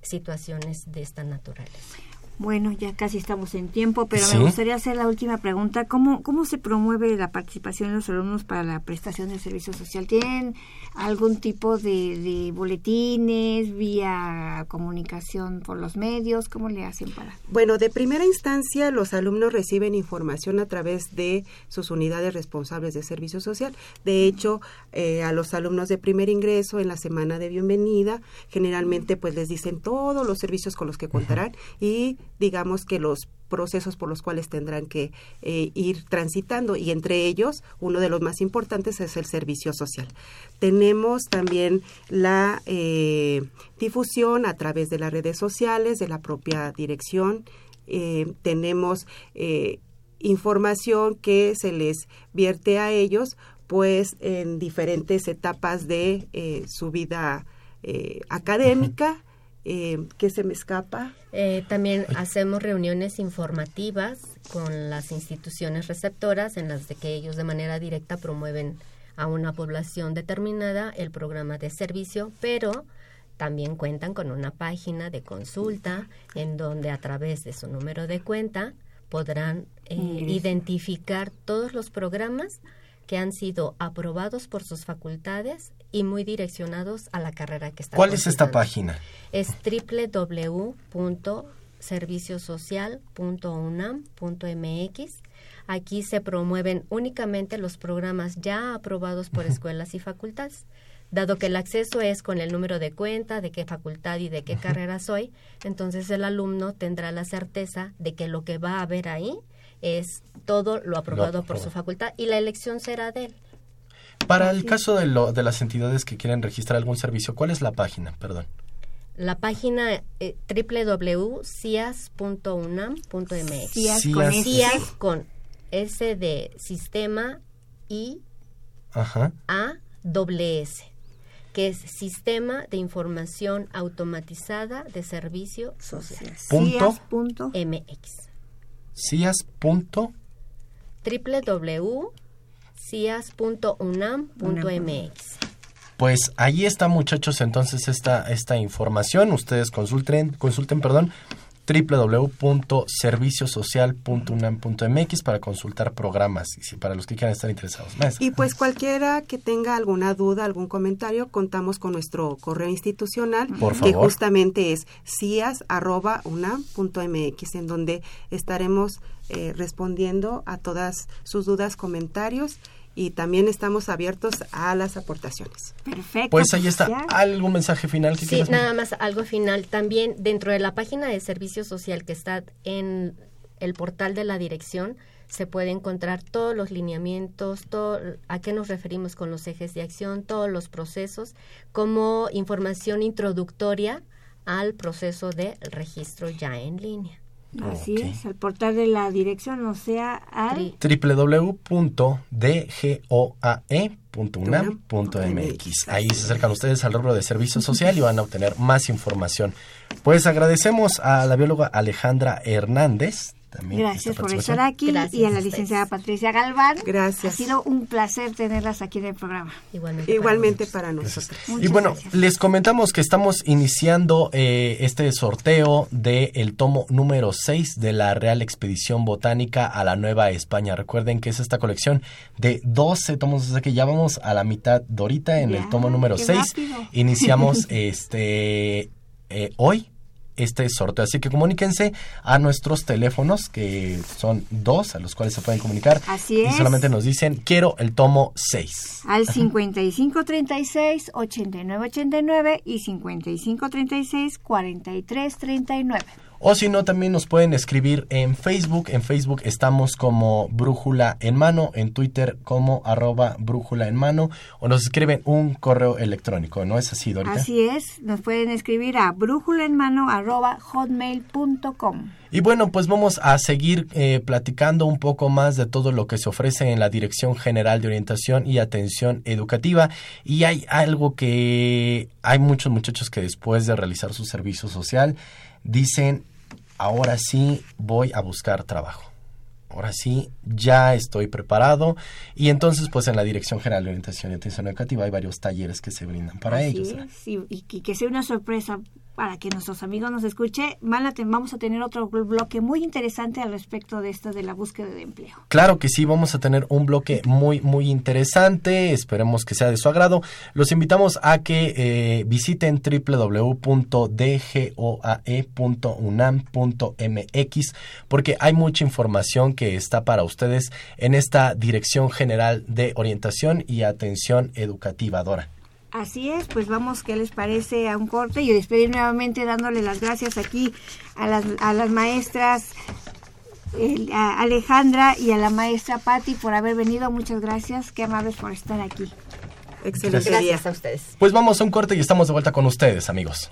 situaciones de esta naturaleza. Bueno, ya casi estamos en tiempo, pero me gustaría hacer la última pregunta. ¿Cómo, ¿Cómo se promueve la participación de los alumnos para la prestación de servicio social? ¿Tienen algún tipo de, boletines, vía comunicación por los medios? ¿Cómo le hacen para...? Bueno, de primera instancia, los alumnos reciben información a través de sus unidades responsables de servicio social. De hecho, eh, a los alumnos de primer ingreso en la semana de bienvenida, generalmente pues les dicen todos los servicios con los que contarán y digamos que los procesos por los cuales tendrán que eh, ir transitando y entre ellos uno de los más importantes es el servicio social. Tenemos también la eh, difusión a través de las redes sociales de la propia dirección. Eh, tenemos información que se les vierte a ellos pues en diferentes etapas de su vida académica eh, ¿Qué se me escapa? Eh, también hacemos reuniones informativas con las instituciones receptoras en las de que ellos de manera directa promueven a una población determinada el programa de servicio, pero también cuentan con una página de consulta en donde a través de su número de cuenta podrán eh, identificar todos los programas que han sido aprobados por sus facultades y muy direccionados a la carrera que está. ¿Cuál es esta página? Es www.serviciosocial.unam.mx. Aquí se promueven únicamente los programas ya aprobados por escuelas y facultades. Dado que el acceso es con el número de cuenta, de qué facultad y de qué carrera soy, entonces el alumno tendrá la certeza de que lo que va a ver ahí es todo lo aprobado por su facultad y la elección será de él. Para el caso de, lo, de las entidades que quieren registrar algún servicio, ¿cuál es la página? Perdón. La página eh, www.cias.unam.mx. CIAS con, CIAS con S de sistema y Ajá. A doble S, que es Sistema de Información Automatizada de Servicio Social. Punto. MX. CIAS. www.cias.unam.mx. Pues ahí está muchachos entonces esta, esta información. Ustedes consulten, consulten, perdón, www.serviciosocial.unam.mx para consultar programas y para los que quieran estar interesados. Y pues cualquiera que tenga alguna duda, algún comentario, contamos con nuestro correo institucional que justamente es cias@unam.mx en donde estaremos eh, respondiendo a todas sus dudas, comentarios y también estamos abiertos a las aportaciones. Perfecto. Pues ahí está. ¿Algún mensaje final que Sí, nada más algo final. También dentro de la página de servicio social que está en el portal de la dirección se puede encontrar todos los lineamientos, todo, a qué nos referimos con los ejes de acción, todos los procesos, como información introductoria al proceso de registro ya en línea. Así es, el portal de la dirección, o sea, al www.dgoae.unam.mx. Ahí se acercan ustedes al rubro de servicio social y van a obtener más información. Pues agradecemos a la bióloga Alejandra Hernández también. Gracias por estar aquí Gracias y a la licenciada Patricia Galván. Gracias. Ha sido un placer tenerlas aquí en el programa. Igualmente. Igualmente para nosotros. Y Muchas bueno, gracias. les comentamos que estamos iniciando eh, este sorteo del tomo número 6 de la Real Expedición Botánica a la Nueva España. Recuerden que es esta colección de 12 tomos, o sea que ya vamos a la mitad de ahorita en Ya, el tomo número qué 6. rápido. Iniciamos este eh, hoy este sorteo. Así que comuníquense a nuestros teléfonos, que son dos, a los cuales se pueden comunicar. Así Y es. solamente nos dicen, quiero el tomo 6. Al 5536-8989 y 5536-4339. O si no, también nos pueden escribir en Facebook. En Facebook estamos como Brújula en Mano, en Twitter como arroba Brújula en Mano, o nos escriben un correo electrónico, ¿no es así, Dorita? Así es, nos pueden escribir a brújulaenmano.hotmail.com. Y bueno, pues vamos a seguir eh, platicando un poco más de todo lo que se ofrece en la Dirección General de Orientación y Atención Educativa. Y hay algo que hay muchos muchachos que después de realizar su servicio social dicen, ahora sí voy a buscar trabajo. Ahora sí, ya estoy preparado. Y entonces, pues en la Dirección General de Orientación y Atención Educativa hay varios talleres que se brindan para Así ellos. es, y, y- y que sea una sorpresa para que nuestros amigos nos escuchen. Vamos a tener otro bloque muy interesante al respecto de esto de la búsqueda de empleo. Claro que sí, vamos a tener un bloque muy, muy interesante. Esperemos que sea de su agrado. Los invitamos a que eh, visiten www.dgoae.unam.mx porque hay mucha información que está para ustedes en esta Dirección General de Orientación y Atención Educativa, Dora. Así es, pues vamos, ¿qué les parece a un corte? Y despedir nuevamente dándole las gracias aquí a las, a las maestras el- a Alejandra y a la maestra Patti por haber venido. Muchas gracias, qué amables por estar aquí. Excelente día. Gracias a ustedes. Pues vamos a un corte y estamos de vuelta con ustedes, amigos.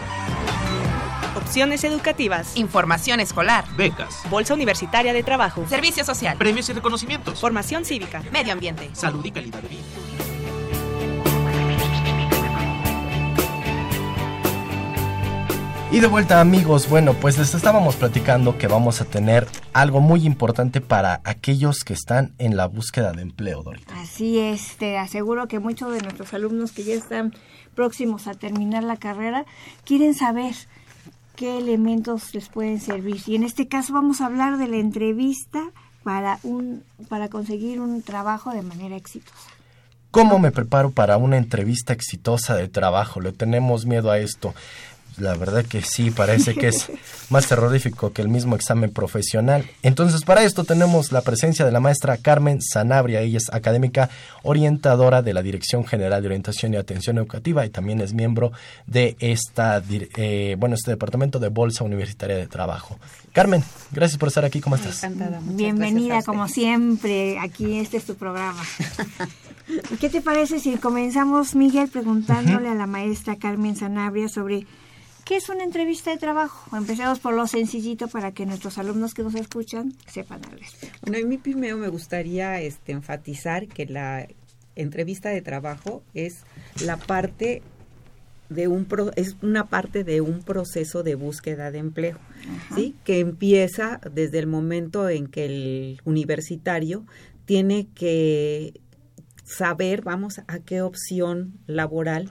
Opciones educativas. Información escolar. Becas, Bolsa Universitaria de Trabajo. Servicio social. premios y reconocimientos. Formación cívica. Medio ambiente. Salud y calidad de vida. Y de vuelta amigos, bueno, pues les estábamos platicando que vamos a tener algo muy importante para aquellos que están en la búsqueda de empleo, Dorita. Así es, te aseguro que muchos de nuestros alumnos que ya están próximos a terminar la carrera quieren saber qué elementos les pueden servir. Y en este caso vamos a hablar de la entrevista para un para conseguir un trabajo de manera exitosa. ¿Cómo me preparo para una entrevista exitosa de trabajo? Le tenemos miedo a esto. La verdad que sí, parece que es más terrorífico que el mismo examen profesional. Entonces, para esto tenemos la presencia de la maestra Carmen Sanabria. Ella es académica orientadora de la Dirección General de Orientación y Atención Educativa y también es miembro de esta, eh, bueno, este departamento de Bolsa Universitaria de Trabajo. Carmen, gracias por estar aquí. ¿Cómo estás? Encantada. Bienvenida como siempre, aquí este es tu programa. ¿Y ¿Qué te parece si comenzamos, Miguel, preguntándole a la maestra Carmen Sanabria sobre qué es una entrevista de trabajo? Empecemos por lo sencillito para que nuestros alumnos que nos escuchan sepan al respecto. Bueno, a mí primero me gustaría este, enfatizar que la entrevista de trabajo es la parte de un pro- es una parte de un proceso de búsqueda de empleo, ¿sí? Que empieza desde el momento en que el universitario tiene que saber, vamos, a qué opción laboral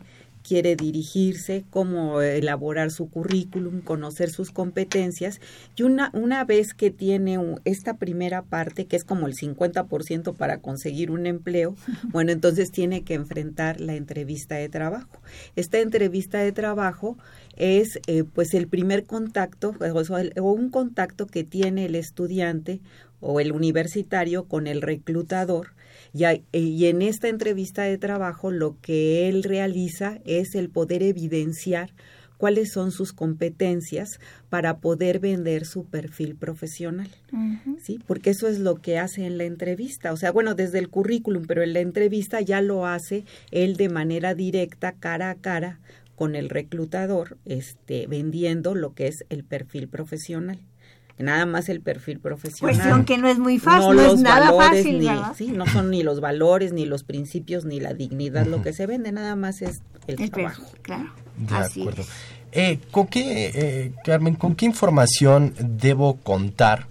quiere dirigirse, cómo elaborar su currículum, conocer sus competencias y una, una vez que tiene esta primera parte, que es como el 50% para conseguir un empleo, bueno, entonces tiene que enfrentar la entrevista de trabajo. Esta entrevista de trabajo es eh, pues el primer contacto o el- o un contacto que tiene el estudiante o el universitario con el reclutador y, hay- y en esta entrevista de trabajo lo que él realiza es el poder evidenciar cuáles son sus competencias para poder vender su perfil profesional. ¿Sí? Porque eso es lo que hace en la entrevista. O sea, bueno, desde el currículum, pero en la entrevista ya lo hace él de manera directa, cara a cara, con el reclutador, este, vendiendo lo que es el perfil profesional nada más el perfil profesional. Cuestión que no es muy fácil, no, es nada fácil, Sí, no son ni los valores, ni los principios, ni la dignidad lo que se vende, nada más es el, trabajo. claro. De acuerdo. Eh, ¿Con qué, eh, Carmen, con qué información debo contar?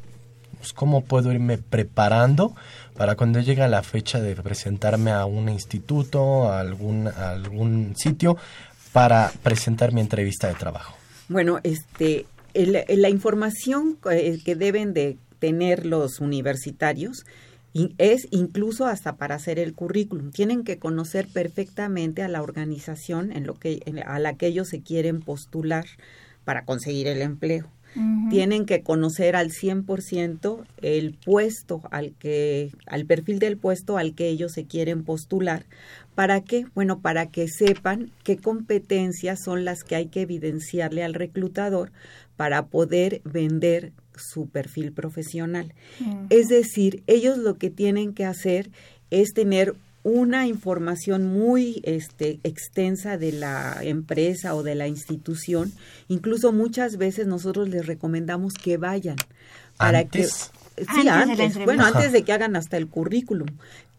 Pues, ¿Cómo puedo irme preparando para cuando llegue la fecha de presentarme a un instituto, a algún, a algún sitio, para presentar mi entrevista de trabajo? Bueno, este, la información eh, que deben de tener los universitarios es incluso hasta para hacer el currículum. Tienen que conocer perfectamente a la organización en lo que, a la que ellos se quieren postular para conseguir el empleo. Tienen que conocer al 100% el puesto al que, al perfil del puesto al que ellos se quieren postular. ¿Para qué? Bueno, para que sepan qué competencias son las que hay que evidenciarle al reclutador para poder vender su perfil profesional. Es decir, ellos lo que tienen que hacer es tener una información muy este, extensa de la empresa o de la institución. Incluso muchas veces nosotros les recomendamos que vayan para que sí antes, bueno antes de que hagan hasta el currículum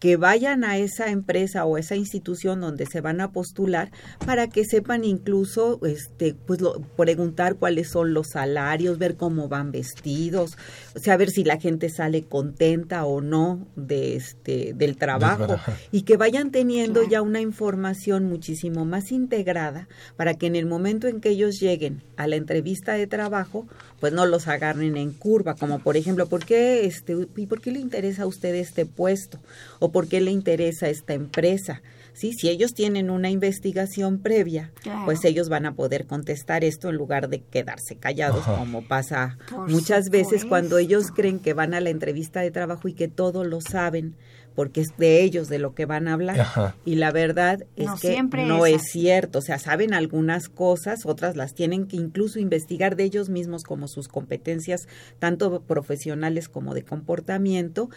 que vayan a esa empresa o esa institución donde se van a postular para que sepan incluso este pues preguntar cuáles son los salarios, ver cómo van vestidos, saber si la gente sale contenta o no de este del trabajo. Y que vayan teniendo ya una información muchísimo más integrada para que en el momento en que ellos lleguen a la entrevista de trabajo, pues no los agarren en curva, como por ejemplo, ¿por qué este y por qué le interesa a usted este puesto? o por qué le interesa esta empresa. ¿sí? Si ellos tienen una investigación previa, pues ellos van a poder contestar esto en lugar de quedarse callados, como pasa muchas veces cuando ellos creen que van a la entrevista de trabajo y que todo lo saben porque es de ellos de lo que van a hablar. Y la verdad es que no es, es cierto, o sea, saben algunas cosas, otras las tienen que incluso investigar de ellos mismos como sus competencias tanto profesionales como de comportamiento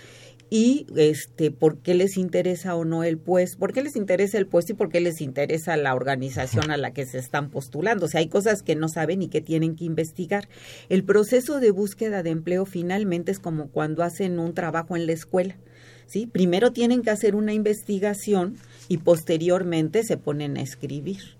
y este por qué les interesa o no el puesto, por qué les interesa el puesto y por qué les interesa la organización a la que se están postulando. O sea, hay cosas que no saben y que tienen que investigar. El proceso de búsqueda de empleo finalmente es como cuando hacen un trabajo en la escuela. ¿Sí? Primero tienen que hacer una investigación y posteriormente se ponen a escribir.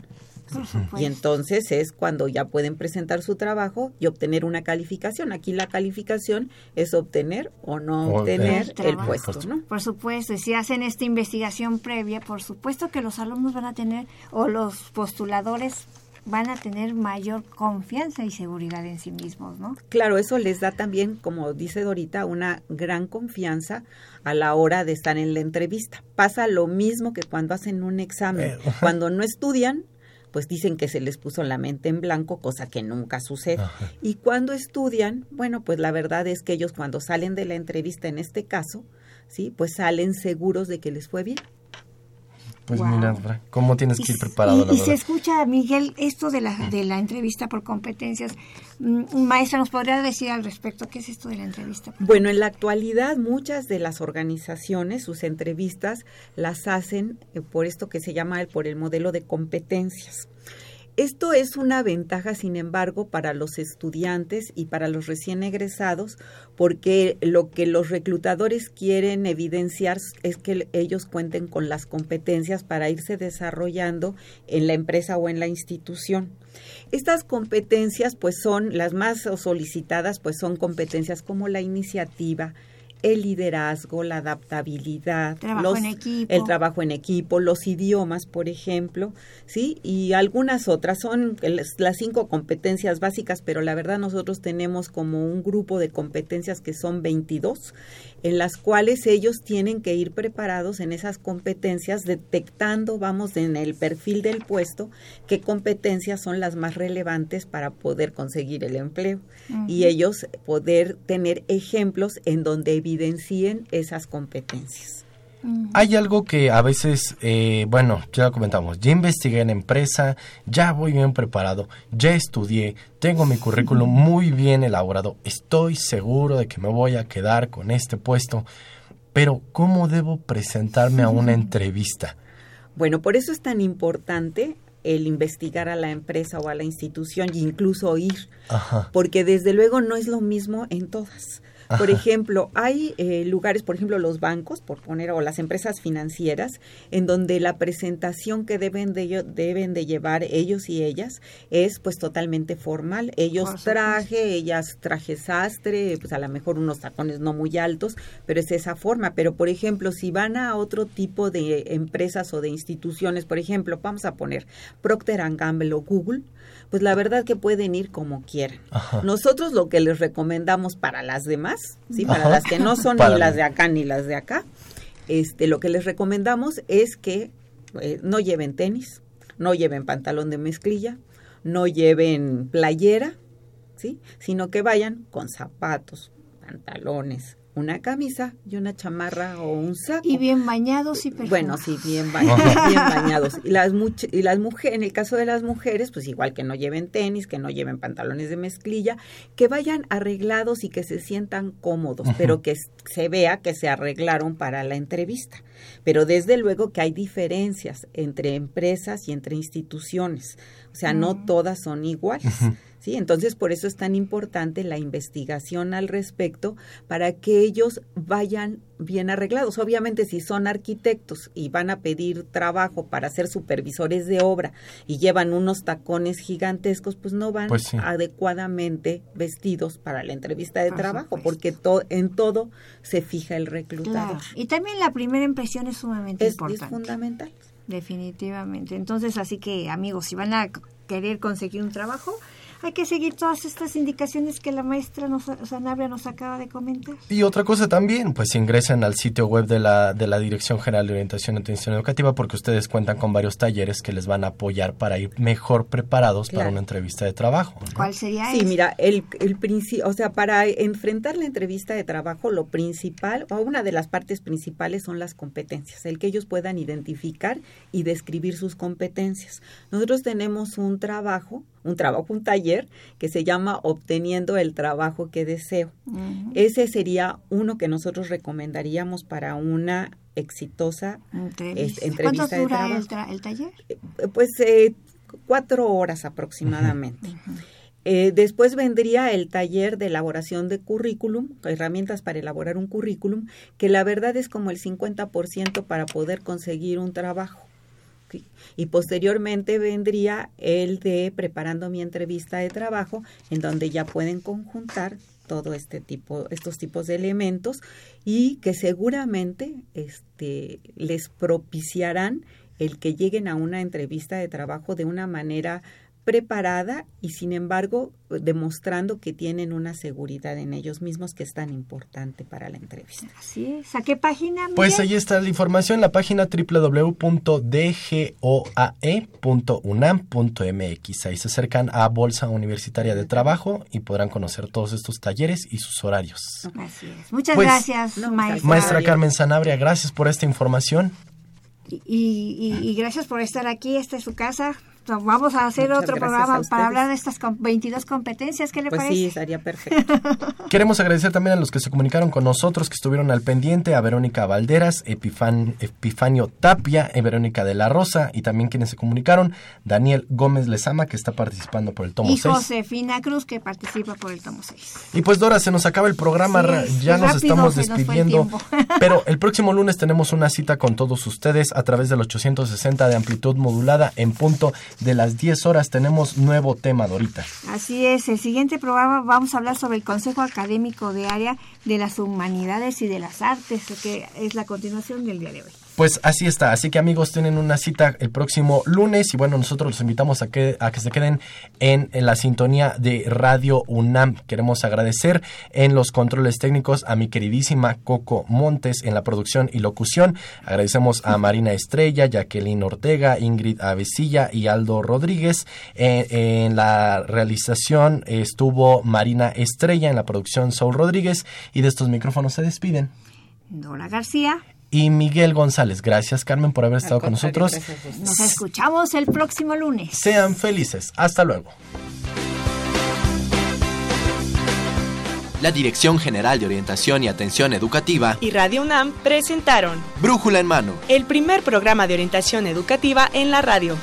Y entonces es cuando ya pueden presentar su trabajo y obtener una calificación. Aquí la calificación es obtener o no obtener el, puesto, ¿no? Por supuesto, y si hacen esta investigación previa, por supuesto que los alumnos van a tener, o los postuladores van a tener mayor confianza y seguridad en sí mismos, ¿no? Claro, eso les da también, como dice Dorita, una gran confianza a la hora de estar en la entrevista. Pasa lo mismo que cuando hacen un examen. Cuando no estudian, pues dicen que se les puso la mente en blanco, cosa que nunca sucede. Y cuando estudian, bueno, pues la verdad es que ellos cuando salen de la entrevista en este caso, sí, pues salen seguros de que les fue bien. Pues mira, ¿cómo tienes que ir preparado? Y, se escucha, Miguel, esto de la, de la entrevista por competencias. Mm, maestra, ¿nos podría decir al respecto qué es esto de la entrevista? Bueno, en la actualidad muchas de las organizaciones, sus entrevistas las hacen eh, por esto que se llama por el modelo de competencias. Esto es una ventaja, sin embargo, para los estudiantes y para los recién egresados, porque lo que los reclutadores quieren evidenciar es que ellos cuenten con las competencias para irse desarrollando en la empresa o en la institución. Estas competencias, pues son las más solicitadas, pues son competencias como la iniciativa, el liderazgo, la adaptabilidad, el trabajo en equipo, los idiomas, por ejemplo, sí, y algunas otras son las cinco competencias básicas, pero la verdad nosotros tenemos como un grupo de competencias que son 22 en las cuales ellos tienen que ir preparados en esas competencias, detectando, vamos, en el perfil del puesto, qué competencias son las más relevantes para poder conseguir el empleo. Y ellos poder tener ejemplos en donde evidencien esas competencias. Hay algo que a veces, eh, bueno, ya lo comentamos, ya investigué en empresa, ya voy bien preparado, ya estudié, tengo mi currículum muy bien elaborado, estoy seguro de que me voy a quedar con este puesto, pero ¿cómo debo presentarme a una entrevista? Bueno, por eso es tan importante el investigar a la empresa o a la institución e incluso ir, porque desde luego no es lo mismo en todas. Por ejemplo, hay eh, lugares, por ejemplo, los bancos, por poner, o las empresas financieras, en donde la presentación que deben de, deben de llevar ellos y ellas es pues totalmente formal. Ellos traje, ellas traje sastre, pues a lo mejor unos tacones no muy altos, pero es esa forma. Pero, por ejemplo, si van a otro tipo de empresas o de instituciones, por ejemplo, vamos a poner Procter Gamble o Google, pues la verdad que pueden ir como quieran. Nosotros lo que les recomendamos para las demás, sí, para las que no son ni las de acá ni las de acá, este, lo que les recomendamos es que eh, no lleven tenis, no lleven pantalón de mezclilla, no lleven playera, sí, sino que vayan con zapatos, pantalones, una camisa y una chamarra o un saco. Y bien bañados y perfumados. Bueno, sí, bien bañados, bien bañados. Y las, y las mujeres, en el caso de las mujeres, pues igual que no lleven tenis, que no lleven pantalones de mezclilla, que vayan arreglados y que se sientan cómodos, pero que se vea que se arreglaron para la entrevista. Pero desde luego que hay diferencias entre empresas y entre instituciones. O sea, no todas son iguales. ¿sí? Entonces, por eso es tan importante la investigación al respecto para que ellos vayan bien arreglados. Obviamente, si son arquitectos y van a pedir trabajo para ser supervisores de obra y llevan unos tacones gigantescos, pues no van pues adecuadamente vestidos para la entrevista de trabajo, porque en todo se fija el reclutador. Y también la primera impresión es sumamente importante. Es fundamental. Definitivamente. Entonces, así que amigos, si van a querer conseguir un trabajo, hay que seguir todas estas indicaciones que la maestra nos, Sanabria nos acaba de comentar. Y otra cosa también, pues ingresen al sitio web de la, de la Dirección General de Orientación y Atención Educativa porque ustedes cuentan con varios talleres que les van a apoyar para ir mejor preparados para una entrevista de trabajo. ¿Cuál sería Sí, mira, el, el o sea, para enfrentar la entrevista de trabajo, lo principal, o una de las partes principales son las competencias, el que ellos puedan identificar y describir sus competencias. Nosotros tenemos un trabajo un trabajo, un taller que se llama Obteniendo el trabajo que deseo. Ese sería uno que nosotros recomendaríamos para una exitosa entrevista, ¿Cuánto dura el, taller? Eh, pues eh, cuatro horas aproximadamente. Eh, después vendría el taller de elaboración de currículum, herramientas para elaborar un currículum, que la verdad es como el 50% para poder conseguir un trabajo. Y posteriormente vendría el de preparando mi entrevista de trabajo, en donde ya pueden conjuntar todo este tipo, estos tipos de elementos y que seguramente este, les propiciarán el que lleguen a una entrevista de trabajo de una manera preparada y sin embargo demostrando que tienen una seguridad en ellos mismos que es tan importante para la entrevista. Así es. ¿A qué página? Pues ahí está la información, la página www.dgoae.unam.mx. Ahí se acercan a Bolsa Universitaria de Trabajo y podrán conocer todos estos talleres y sus horarios. Así es. Muchas pues, gracias, maestra. Maestra Carmen Sanabria, gracias por esta información. Y, y gracias por estar aquí. Esta es su casa vamos a hacer otro programa para hablar de estas 22 competencias. ¿Qué le pues parece? Sí, estaría perfecto. Queremos agradecer también a los que se comunicaron con nosotros, que estuvieron al pendiente, a Verónica Valderas, Epifan, Epifanio Tapia, y Verónica de la Rosa, y también quienes se comunicaron, Daniel Gómez Lezama, que está participando por el tomo 6. Y Josefina Cruz, que participa por el tomo 6. Y pues Dora, se nos acaba el programa, ya nos estamos despidiendo, pero el próximo lunes tenemos una cita con todos ustedes a través del 860 de amplitud modulada en punto de las 10 horas tenemos nuevo tema, Dorita. Así es, el siguiente programa vamos a hablar sobre el Consejo Académico de Área de las Humanidades y de las Artes, que es la continuación del día de hoy. Pues así está, así que amigos tienen una cita el próximo lunes y bueno, nosotros los invitamos a que, a que se queden en, la sintonía de Radio UNAM. Queremos agradecer en los controles técnicos a mi queridísima Coco Montes en la producción y locución. Agradecemos a Marina Estrella, Jacqueline Ortega, Ingrid Avesilla y Aldo Rodríguez. En, en la realización estuvo Marina Estrella, en la producción Saul Rodríguez y de estos micrófonos se despiden. Dora García y Miguel González. Gracias, Carmen, por haber estado con nosotros. Nos escuchamos el próximo lunes. Sean felices. Hasta luego. La Dirección General de Orientación y Atención Educativa y Radio UNAM presentaron Brújula en Mano, el primer programa de orientación educativa en la radio.